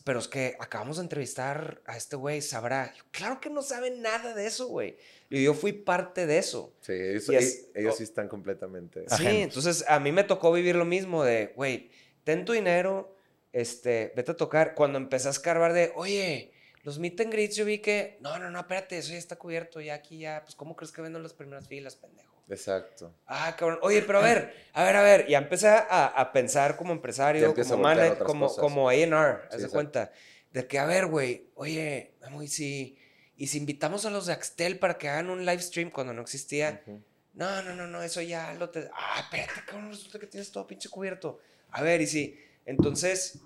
pero es que acabamos de entrevistar a este güey, sabrá. Yo, claro que no sabe nada de eso, güey. Y yo fui parte de eso. Sí, Y es- ellos oh. sí están completamente... Sí, Ajenos. entonces a mí me tocó vivir lo mismo de, güey, ten tu dinero, este, vete a tocar. Cuando empecé a escarbar de, oye, los meet and greets yo vi que, no, no, no, espérate, eso ya está cubierto, ya aquí ya, pues, ¿cómo crees que vendo las primeras filas, pendejo? Exacto. Ah, cabrón. Oye, pero a ver, a ver, a ver. Y empecé a, a pensar como empresario, como manager, como, como A&R, haz Sí, de exacto. cuenta. De que, a ver, güey, oye, Memo, ¿y si, y si invitamos a los de Axtel para que hagan un live stream cuando no existía? No, no, no, no, eso ya lo te... Ah, espérate, cabrón, resulta que tienes todo pinche cubierto. A ver, y si... Entonces,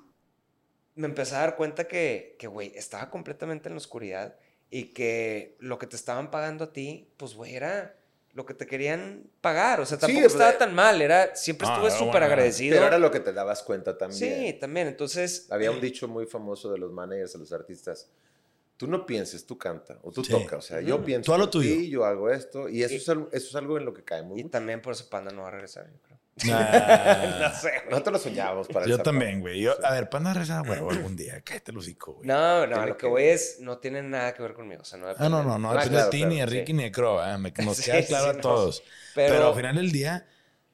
me empecé a dar cuenta que, que, güey, estaba completamente en la oscuridad y que lo que te estaban pagando a ti, pues, güey, era lo que te querían pagar. O sea, tampoco pues, estaba eh, tan mal, era... Siempre Ah, estuve súper bueno. agradecido. Pero era lo que te dabas cuenta también. Sí, también, entonces... Había un dicho muy famoso de los managers, de los artistas. Tú no pienses, tú canta o tú Sí. toca. O sea, yo pienso Tú a lo tuyo. ti, yo hago esto. Y eso, Y- es algo, eso es algo en lo que caemos. Y mucho. también por eso Panda no va a regresar, yo creo. Nah. no sé, güey. Nosotros lo soñábamos para Yo también, güey. Yo- A ver, panda reza huevo algún día. Cállate el hocico, güey. No, no, lo que voy es, no tiene nada que ver conmigo. O sea, no Ah, no, no, no Ah, depende claro, de ti, claro, ni de sí. Ricky, ni de Crow. ¿eh? Me, nos Sí, queda sí, claro a no. todos. Pero, Pero, al final del día,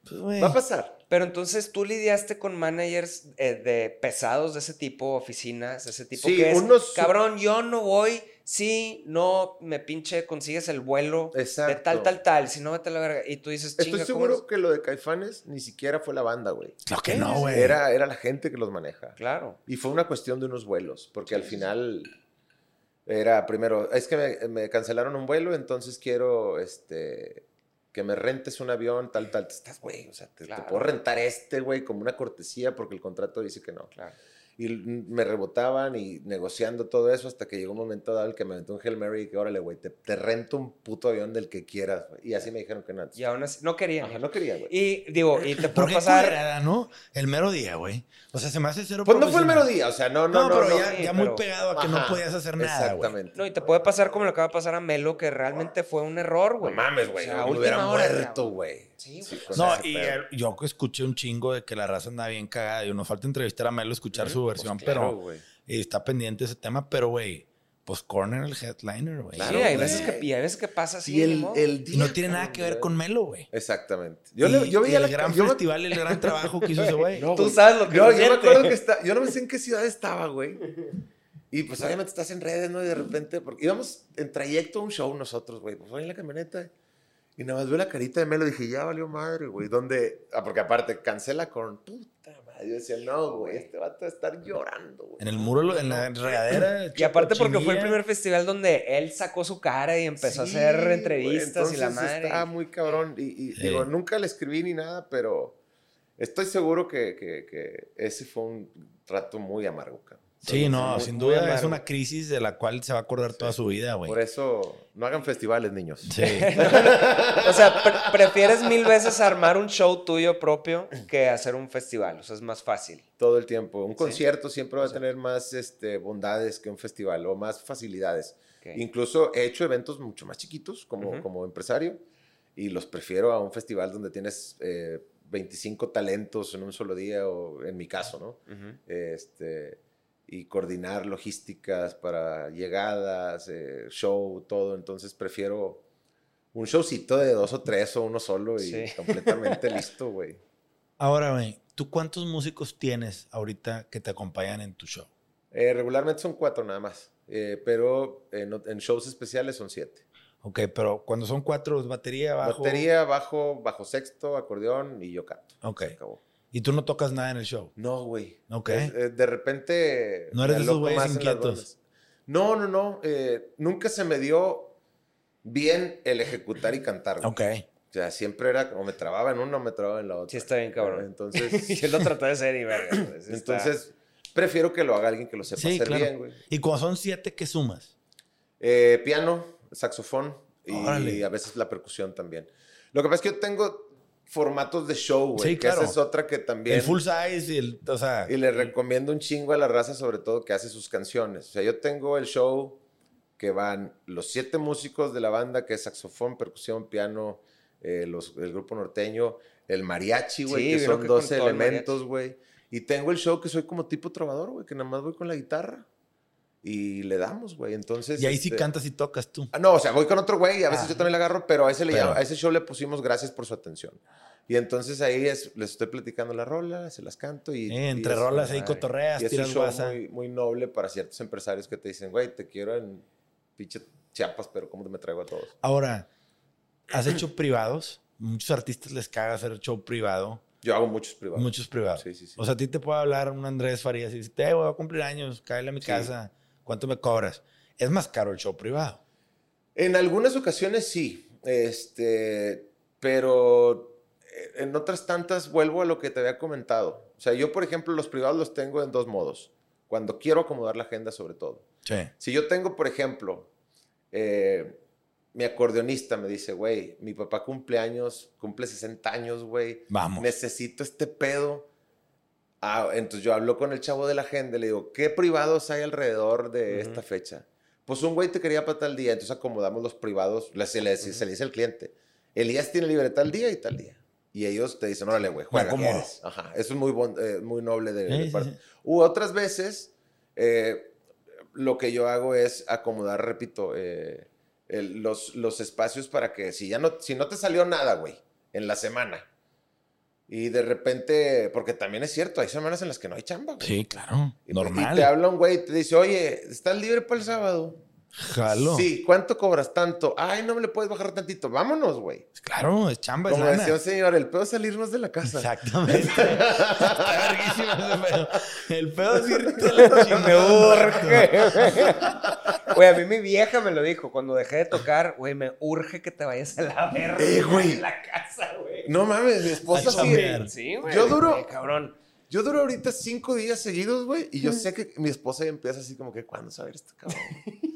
pues, güey. Va a pasar. pero entonces tú lidiaste con managers eh, de pesados de ese tipo, oficinas de ese tipo, Sí, que es, unos- cabrón, yo no voy si no me pinche consigues el vuelo de tal, tal, tal, si no vete a la verga. Y tú dices, Estoy chinga, ¿cómo seguro que lo de Caifanes ni siquiera fue la banda, güey. Claro que Sí, no, sí, güey. Era, era la gente que los maneja. Claro. Y fue una cuestión de unos vuelos, porque al final era primero, es que me, me cancelaron un vuelo, entonces quiero este, que me rentes un avión, tal, tal. Estás, güey, o sea, te, puedo rentar este, güey, como una cortesía, porque el contrato dice que no. Claro. Y me rebotaban y negociando todo eso hasta que llegó un momento dado el que me aventó un Hail Mary y que, órale, güey, te, te rento un puto avión del que quieras, güey. Y así me dijeron que no. Y aún así, no querían. Ajá, no quería, güey. Y digo, y te ¿Por puede qué pasar. no? El mero día, güey. O sea, se me hace cero Pues no fue el mero día, o sea, no, no, No, no. pero no. ya, sí, ya pero- muy pegado a que no podías hacer nada, güey. Exactamente. No, y te puede pasar como le acaba de pasar a Melo, que realmente fue un error, No güey. mames, güey. O sea, me hubiera hora, muerto, güey. Sí, Sí, No, y el- yo escuché un chingo de que la raza anda bien cagada. Y nos falta entrevistar a Melo, escuchar su Pues versión, claro, pero güey. y está pendiente ese tema. Pero, güey, pues Corner el headliner, güey. Claro, sí, hay veces, que, y hay veces que pasa así. Y el, el Y día, no tiene nada que ver con Melo, güey. Exactamente. Yo, Y- le- yo y veía el la gran yo me- festival el gran trabajo que hizo ese güey. No, Tú sabes lo que Yo, yo me acuerdo que está, yo no sé en qué ciudad estaba, güey. Y pues obviamente estás en redes, ¿no? Y de repente, porque íbamos en trayecto a un show nosotros, güey. Pues voy en la camioneta y nada más veo la carita de Melo. Dije, ya valió madre, güey. ¿Dónde? Ah, porque aparte, cancela con puta madre. Yo decía, no, güey, este va a estar llorando, güey. En el muro, en la regadera. Y aparte porque fue el primer festival donde él sacó su cara y empezó Sí, a hacer güey, entrevistas y la madre. Estaba muy cabrón. Y, y Sí. digo, nunca le escribí ni nada, pero estoy seguro que, que- que ese fue un rato muy amargo, cabrón. Sí, no, Muy- sin duda es una crisis de la cual se va a acordar toda su vida, güey. Por eso, no hagan festivales, niños. Sí. O sea, pre- prefieres mil veces armar un show tuyo propio que hacer un festival. O sea, es más fácil. Todo el tiempo. Un Sí. concierto siempre va a tener más este, bondades que un festival o más facilidades. Ok. Incluso he hecho eventos mucho más chiquitos como, Ujú. como empresario y los prefiero a un festival donde tienes eh, 25 talentos en un solo día o en mi caso, ¿no? Ujú. este, y coordinar logísticas para llegadas, eh, show, todo. Entonces prefiero un showcito de dos o tres o uno solo y Sí. completamente listo, güey. Ahora, güey, ¿tú cuántos músicos tienes ahorita que te acompañan en tu show? Eh, regularmente son cuatro nada más, eh, pero en, en shows especiales son siete. Ok, pero cuando son cuatro, batería, bajo. Batería, bajo, bajo sexto, acordeón y yo canto. Ok. Se acabó. Y tú no tocas nada en el show. No, güey. Ok. Es- eh, de repente. No eres de esos güeyes inquietos. No, no, no. eh, nunca se me dio bien el ejecutar y cantar. güey. Ok. O sea, siempre era como me trababa en uno, me trababa en la otra. Sí, está bien, cabrón. Entonces, Yo lo traté de hacer y verga. está- entonces prefiero que lo haga alguien que lo sepa Sí, hacer claro. bien, güey. Y cuando son siete, ¿qué sumas? Eh, piano, saxofón y Órale. a veces la percusión también. Lo que pasa es que yo tengo formatos de show, güey. Sí, que claro. esa es otra que también... El full size y el. O sea. Y le recomiendo un chingo a la raza, sobre todo que hace sus canciones. O sea, yo tengo el show que van los siete músicos de la banda, que es saxofón, percusión, piano, eh, los- el grupo norteño, el mariachi, güey, Sí, que son que con 12 todo el elementos, güey. Y tengo el show que soy como tipo trovador, güey, que nada más voy con la guitarra y le damos, güey. Entonces. Y ahí sí este, cantas y tocas tú. Ah, no, o sea, voy con otro güey y a veces Ah. yo también le agarro, pero a ese, le Pero- a ese show le pusimos gracias por su atención. Y entonces ahí es, les estoy platicando la rola, se las canto y. Eh, y entre es- rolas ahí cotorreas, y es un tiras show muy, muy noble para ciertos empresarios que te dicen, güey, te quiero en pinche Chiapas, pero ¿cómo me traigo a todos? Ahora, ¿has hecho privados? Muchos artistas les caga hacer show privado. Yo hago muchos privados. Muchos privados. Sí, sí, sí. O sea, a ti te puede hablar un Andrés Farías y decir, te voy a cumplir años, cállale a mi Sí. casa, ¿cuánto me cobras? Es más caro el show privado. En algunas ocasiones sí, este, pero eh, en otras tantas vuelvo a lo que te había comentado. O sea, yo, por ejemplo, los privados los tengo en dos modos. Cuando quiero acomodar la agenda, sobre todo. Sí. Si yo tengo, por ejemplo, eh, mi acordeonista me dice, güey, mi papá cumple años, cumple 60 años, güey, Vamos. necesito este pedo. Ah, entonces yo hablo con el chavo de la agenda y le digo, ¿qué privados hay alrededor de esta fecha? Pues un güey te quería para tal día, entonces acomodamos los privados, le- se le, se le dice al cliente, Elías tiene libre tal día y tal día. Y ellos te dicen, órale, güey, juega. acomodo. ¿quieres?". Ajá, eso es muy, bon- eh, muy noble de, de Sí, sí, parte. sí. U otras veces, eh, lo que yo hago es acomodar, repito, eh, el- los, los espacios para que si ya no, si no te salió nada, güey, en la semana, y de repente, porque también es cierto, hay semanas en las que no hay chamba, güey. Sí, claro. Y- Normal. Y te habla un güey y te dice, oye, ¿estás libre para el sábado? Jalo. Sí, ¿cuánto cobras? Tanto. Ay, no me le puedes bajar tantito. Vámonos, güey. Claro, es chamba, Como decía un señor, el pedo es salirnos de la casa. Exactamente. Está verguísima ese pedo. El pedo es irte a la. Güey, a mí mi vieja me lo dijo. Cuando dejé de tocar, güey, me urge que te vayas a la verga Eh, güey. de la casa, güey. No mames, mi esposa sí. Sí, güey. Yo duro- cabrón. Yo duro ahorita cinco días seguidos, güey, y yo sé que mi esposa ya empieza así como que, ¿cuándo saber este cabrón?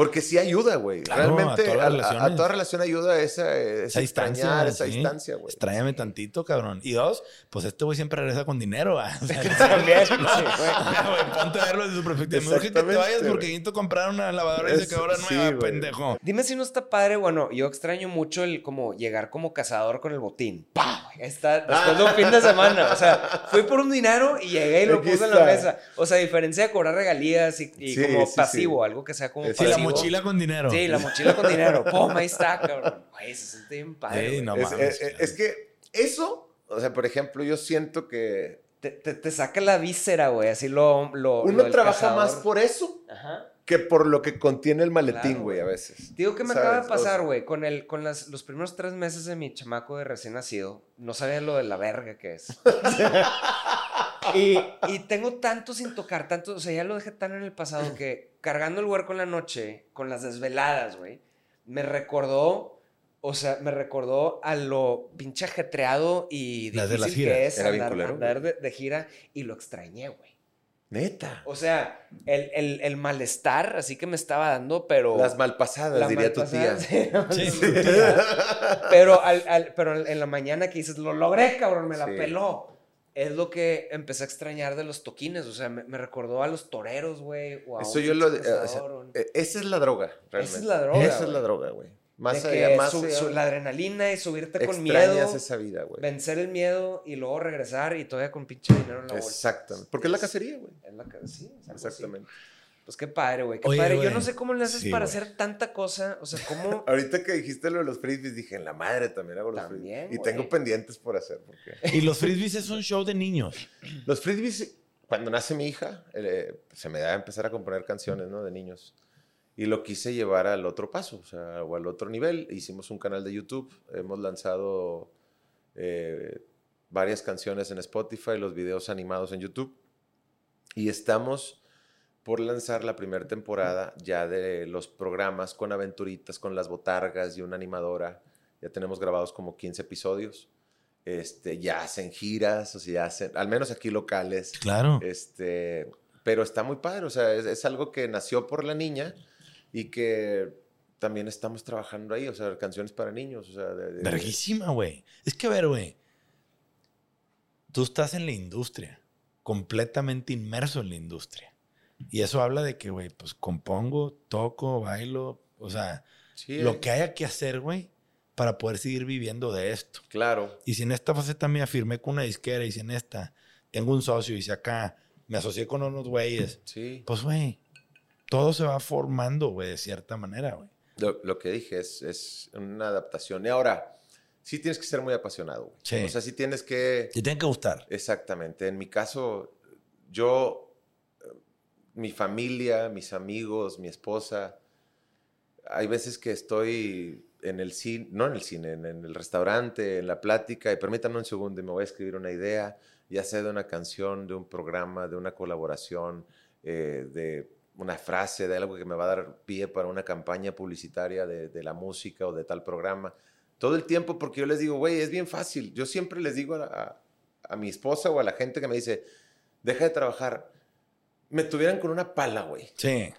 Porque sí ayuda, güey. Claro, Realmente a todas las a, a- relaciones. a toda relación ayuda esa, esa, Esa distancia. extrañar, esa sí. distancia, güey. Extrañame tantito, cabrón. Y dos, pues este güey siempre regresa con dinero. ¿ah? O sea, También, sí, güey. ponte a verlo desde su perspectiva. Me urge que te vayas porque necesito comprar una lavadora y secadora sí, nueva, güey. pendejo. Dime si no está padre, bueno, yo extraño mucho el como llegar como cazador con el botín. ¡Pah! Está después de un fin de semana. O sea, fui por un dinero y llegué y lo Aquí puse en está. la mesa. O sea, a diferencia de cobrar regalías y, y Sí, como sí, pasivo, sí. algo que sea como pasivo. Mochila con dinero. Sí, la mochila con dinero. ¡Pum! Ahí está, cabrón. Güey, se siente bien padre. Sí, no es, mames, es- es que eso, o sea, por ejemplo, yo siento que Te, te, te saca la víscera, güey. Así lo. lo uno lo trabaja cazador. más por eso Ajá. que por lo que contiene el maletín, Claro, güey, a veces. Digo que me ¿Sabes? acaba de pasar, güey, con, el, con las, los primeros tres meses de mi chamaco de recién nacido. No sabía lo de la verga que es. y, y tengo tanto sin tocar, tanto, o sea, ya lo dejé tan en el pasado que cargando el huerco en la noche, con las desveladas, güey, me recordó, o sea, me recordó a lo pinche ajetreado y Las de las difícil que giras. es Era andar, de, de gira y lo extrañé, güey. Neta. O sea, el, el, el malestar así que me estaba dando, pero... Las malpasadas, La diría tu tía. sí, Sí, pero, al, al- pero en la mañana que dices, lo logré, cabrón, me la Sí. peló. Es lo que empecé a extrañar de los toquines. O sea, me, me recordó a los toreros, güey. o a Eso yo lo... eh, o sea, cazador, o- esa es la droga, realmente. es la droga, Esa es la droga, güey. Más de allá, que más su- allá, su- la adrenalina y subirte con miedo, esa vida, güey. vencer el miedo y luego regresar y todavía con pinche dinero en la bolsa. Exactamente. Porque es la cacería, güey. Es la ca- sí, es algo así. Pues qué padre, güey. Qué Oye, padre. Yo no sé cómo le haces Sí, para güey. hacer tanta cosa. O sea, cómo. Ahorita que dijiste lo de los frisbees, dije, en la madre también hago los También, frisbees. Y güey. tengo pendientes por hacer. Porque Y los frisbees es un show de niños. los frisbees, cuando nace mi hija, eh, se me da a empezar a componer canciones, ¿no? De niños. Y lo quise llevar al otro paso, o sea, o al otro nivel. Hicimos un canal de YouTube, hemos lanzado eh, varias canciones en Spotify, los videos animados en YouTube. Y estamos por lanzar la primera temporada ya de los programas con aventuritas, con las botargas y una animadora. Ya tenemos grabados como 15 episodios. Este, ya hacen giras, o sea, hacen, al menos aquí locales. Claro. Este, pero está muy padre, o sea, es, es algo que nació por la niña y que también estamos trabajando ahí, o sea, canciones para niños, o sea, de- de- Verguísima, güey. Es que, a ver, güey. Tú estás en la industria, completamente inmerso en la industria. Y eso habla de que, güey, pues compongo, toco, bailo, o sea, Sí, lo que haya que hacer, güey, para poder seguir viviendo de esto. Claro. Y si en esta faceta mía firmé con una disquera y si en esta tengo un socio, hice acá, me asocié con unos güeyes. Sí. Pues, güey, todo se va formando, güey, de cierta manera, güey. Lo, lo que dije es, es una adaptación. Y ahora, sí tienes que ser muy apasionado. güey. Sí. O sea, sí tienes que... Te tiene que gustar. Exactamente. En mi caso, yo, eh, mi familia, mis amigos, mi esposa, hay veces que estoy en el cine, no en el cine, en, el restaurante, en la plática, y permítanme un segundo me voy a escribir una idea, ya sea de una canción, de un programa, de una colaboración, eh, de una frase, de algo que me va a dar pie para una campaña publicitaria de, la música o de tal programa. Todo el tiempo, porque yo les digo, güey, es bien fácil. Yo siempre les digo a- a mi esposa o a la gente que me dice, deja de trabajar. Me tuvieran con una pala, güey. Sí,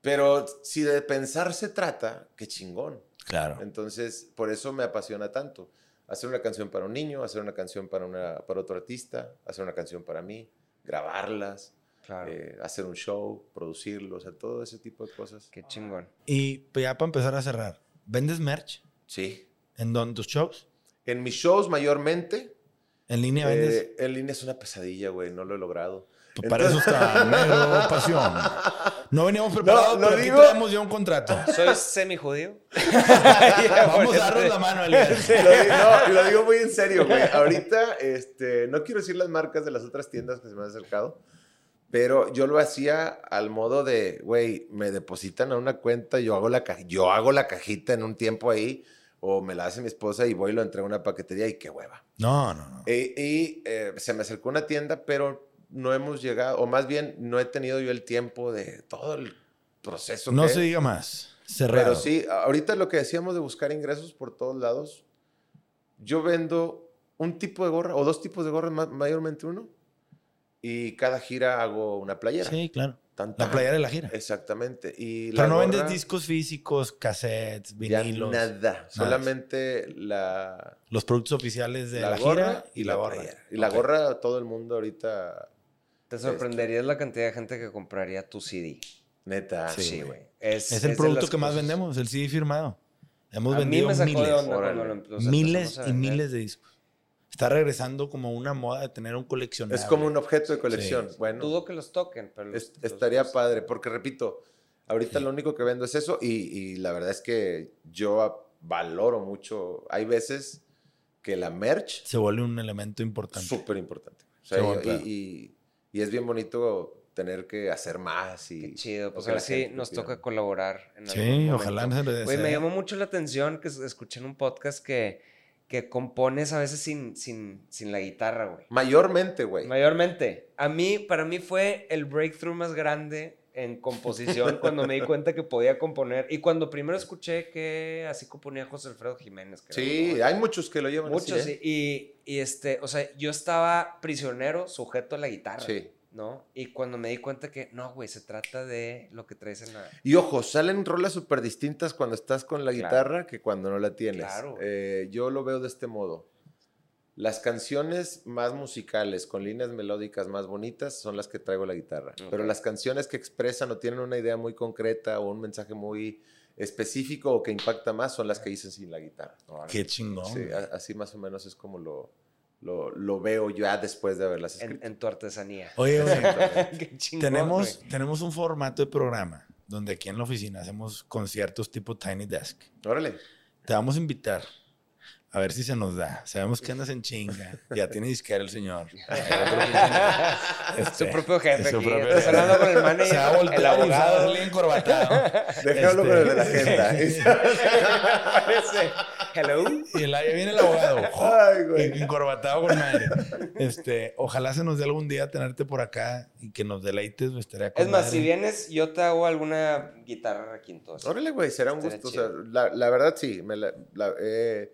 Pero si de pensar se trata, qué chingón. claro. Entonces, por eso me apasiona tanto. Hacer una canción para un niño, hacer una canción para, una, para otro artista, hacer una canción para mí, grabarlas, Claro. eh, hacer un show, producirlo, o sea, todo ese tipo de cosas. Qué chingón. Y pues, ya para empezar a cerrar, ¿vendes merch? Sí. ¿En dónde tus shows? En mis shows mayormente, ¿En línea vendes? eh, en línea es una pesadilla, güey, no lo he logrado. Pues para eso está Negro Pasión. No veníamos preparados, No, pero aquí digo- traemos ya un contrato. ¿Soy semijudío? Vamos a darnos la mano, lo, digo, no, lo digo muy en serio, güey. Ahorita, este, no quiero decir las marcas de las otras tiendas que se me han acercado, pero yo lo hacía al modo de, güey, me depositan a una cuenta, yo hago la, yo hago la cajita en un tiempo ahí, o me la hace mi esposa y voy y lo entrego a una paquetería y qué hueva. No, no, no. Y eh, se me acercó una tienda, pero no hemos llegado, o más bien no he tenido yo el tiempo de todo el proceso. No que- se diga más. Cerrado. pero sí, ahorita lo que decíamos de buscar ingresos por todos lados, yo vendo un tipo de gorra o dos tipos de gorras, ma- mayormente uno, y cada gira hago una playera. Sí, claro. La playera de la gira. Exactamente. Y Pero la no vendes discos físicos, cassettes, ya vinilos. nada. Solamente la, Los productos oficiales de la, la gorra gira y, la, gorra. playera. Y la gorra, todo el mundo ahorita, Te sorprenderías la cantidad de gente que compraría tu CD. neta. Sí, Sí, güey. güey. Es, Es el de producto que más cosas- vendemos, el CD firmado. Hemos A mí vendido me sacó miles, de onda lo em- los miles empezamos a y miles de discos. Está regresando como una moda de tener un coleccionable. Es como un objeto de colección. Sí. Bueno. Dudo que los toquen, pero... los- Es- los- estaría los- padre, porque repito, ahorita lo único que vendo es eso y, y la verdad es que yo a- valoro mucho. Hay veces que la merch Se vuelve un elemento importante. súper importante. O sea, y, y- y es bien bonito tener que hacer más. Y, Qué chido. o Pues que a ver la si gente nos toca colaborar. En Sí, algún ojalá me llamó mucho la atención que es- escuché en un podcast que, que compones a veces sin, sin, sin la guitarra, güey. Mayormente, güey. Mayormente. A mí, para mí fue el breakthrough más grande en composición cuando me di cuenta que podía componer. Y cuando primero escuché que así componía José Alfredo Jiménez. creo, Sí, ¿no? hay muchos que lo llevan Muchos, así, ¿eh? sí. Y, y este, o sea, yo estaba prisionero, sujeto a la guitarra. Sí. ¿No? Y cuando me di cuenta que, no, güey, se trata de lo que traes en la... Y ojo, salen rolas súper distintas cuando estás con la Claro. guitarra que cuando no la tienes. Claro. Eh, yo lo veo de este modo. Las canciones más musicales, con líneas melódicas más bonitas, son las que traigo la guitarra. Pero las canciones que expresan o tienen una idea muy concreta o un mensaje muy específico o que impacta más son las que hice sin la guitarra. Qué chingón. Sí, así más o menos es como lo, lo, lo veo ya después de haberlas En, escrito. en tu artesanía. Oye, güey, Qué chingón, tenemos, güey. tenemos un formato de programa donde aquí en la oficina hacemos conciertos tipo Tiny Desk. Órale. Te vamos a invitar. A ver si se nos da. Sabemos que andas en chinga. Ya tiene disquera el señor. Este, su propio jefe su aquí. propio jefe. hablando con el manager, Se va a el voltear abogado. salir encorbatado. Déjalo Este, con el de la agenda. Parece. Hello. Y el, ahí viene el abogado. Ay, güey. Encorbatado con madre. Este, ojalá se nos dé algún día tenerte por acá y que nos deleites. pues, estaría con Es más, madre. si vienes, yo te hago alguna guitarra requinto. así. Órale, güey, será un gusto. o sea, la, la verdad, sí, me la, la- eh,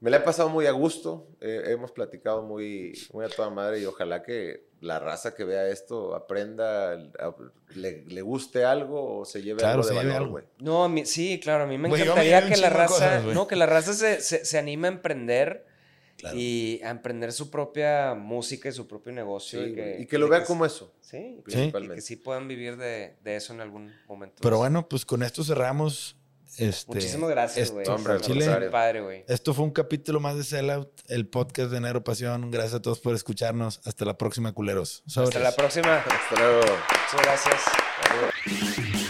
me la he pasado muy a gusto. eh, hemos platicado muy, muy a toda madre y ojalá que la raza que vea esto aprenda, a- le, le guste algo o se lleve Claro, algo de se lleve valor, algo. güey. No, a mí, sí, claro, a mí me me encantaría un que la raza, cosas, no, que la raza se, se, se anime a emprender Claro. y a emprender su propia música y su propio negocio. Sí, y, que, y que lo vea s- como eso. Sí, y Sí. que sí puedan vivir de, de eso en algún momento. Pero bueno, pues con esto cerramos Este, Muchísimas gracias, esto- güey. hombre, al Chile, contrario. Padre, güey. Esto fue un capítulo más de Sellout, el podcast de Negro Pasión. Gracias a todos por escucharnos. Hasta la próxima, culeros. Hasta la próxima. Hasta luego. Muchas gracias.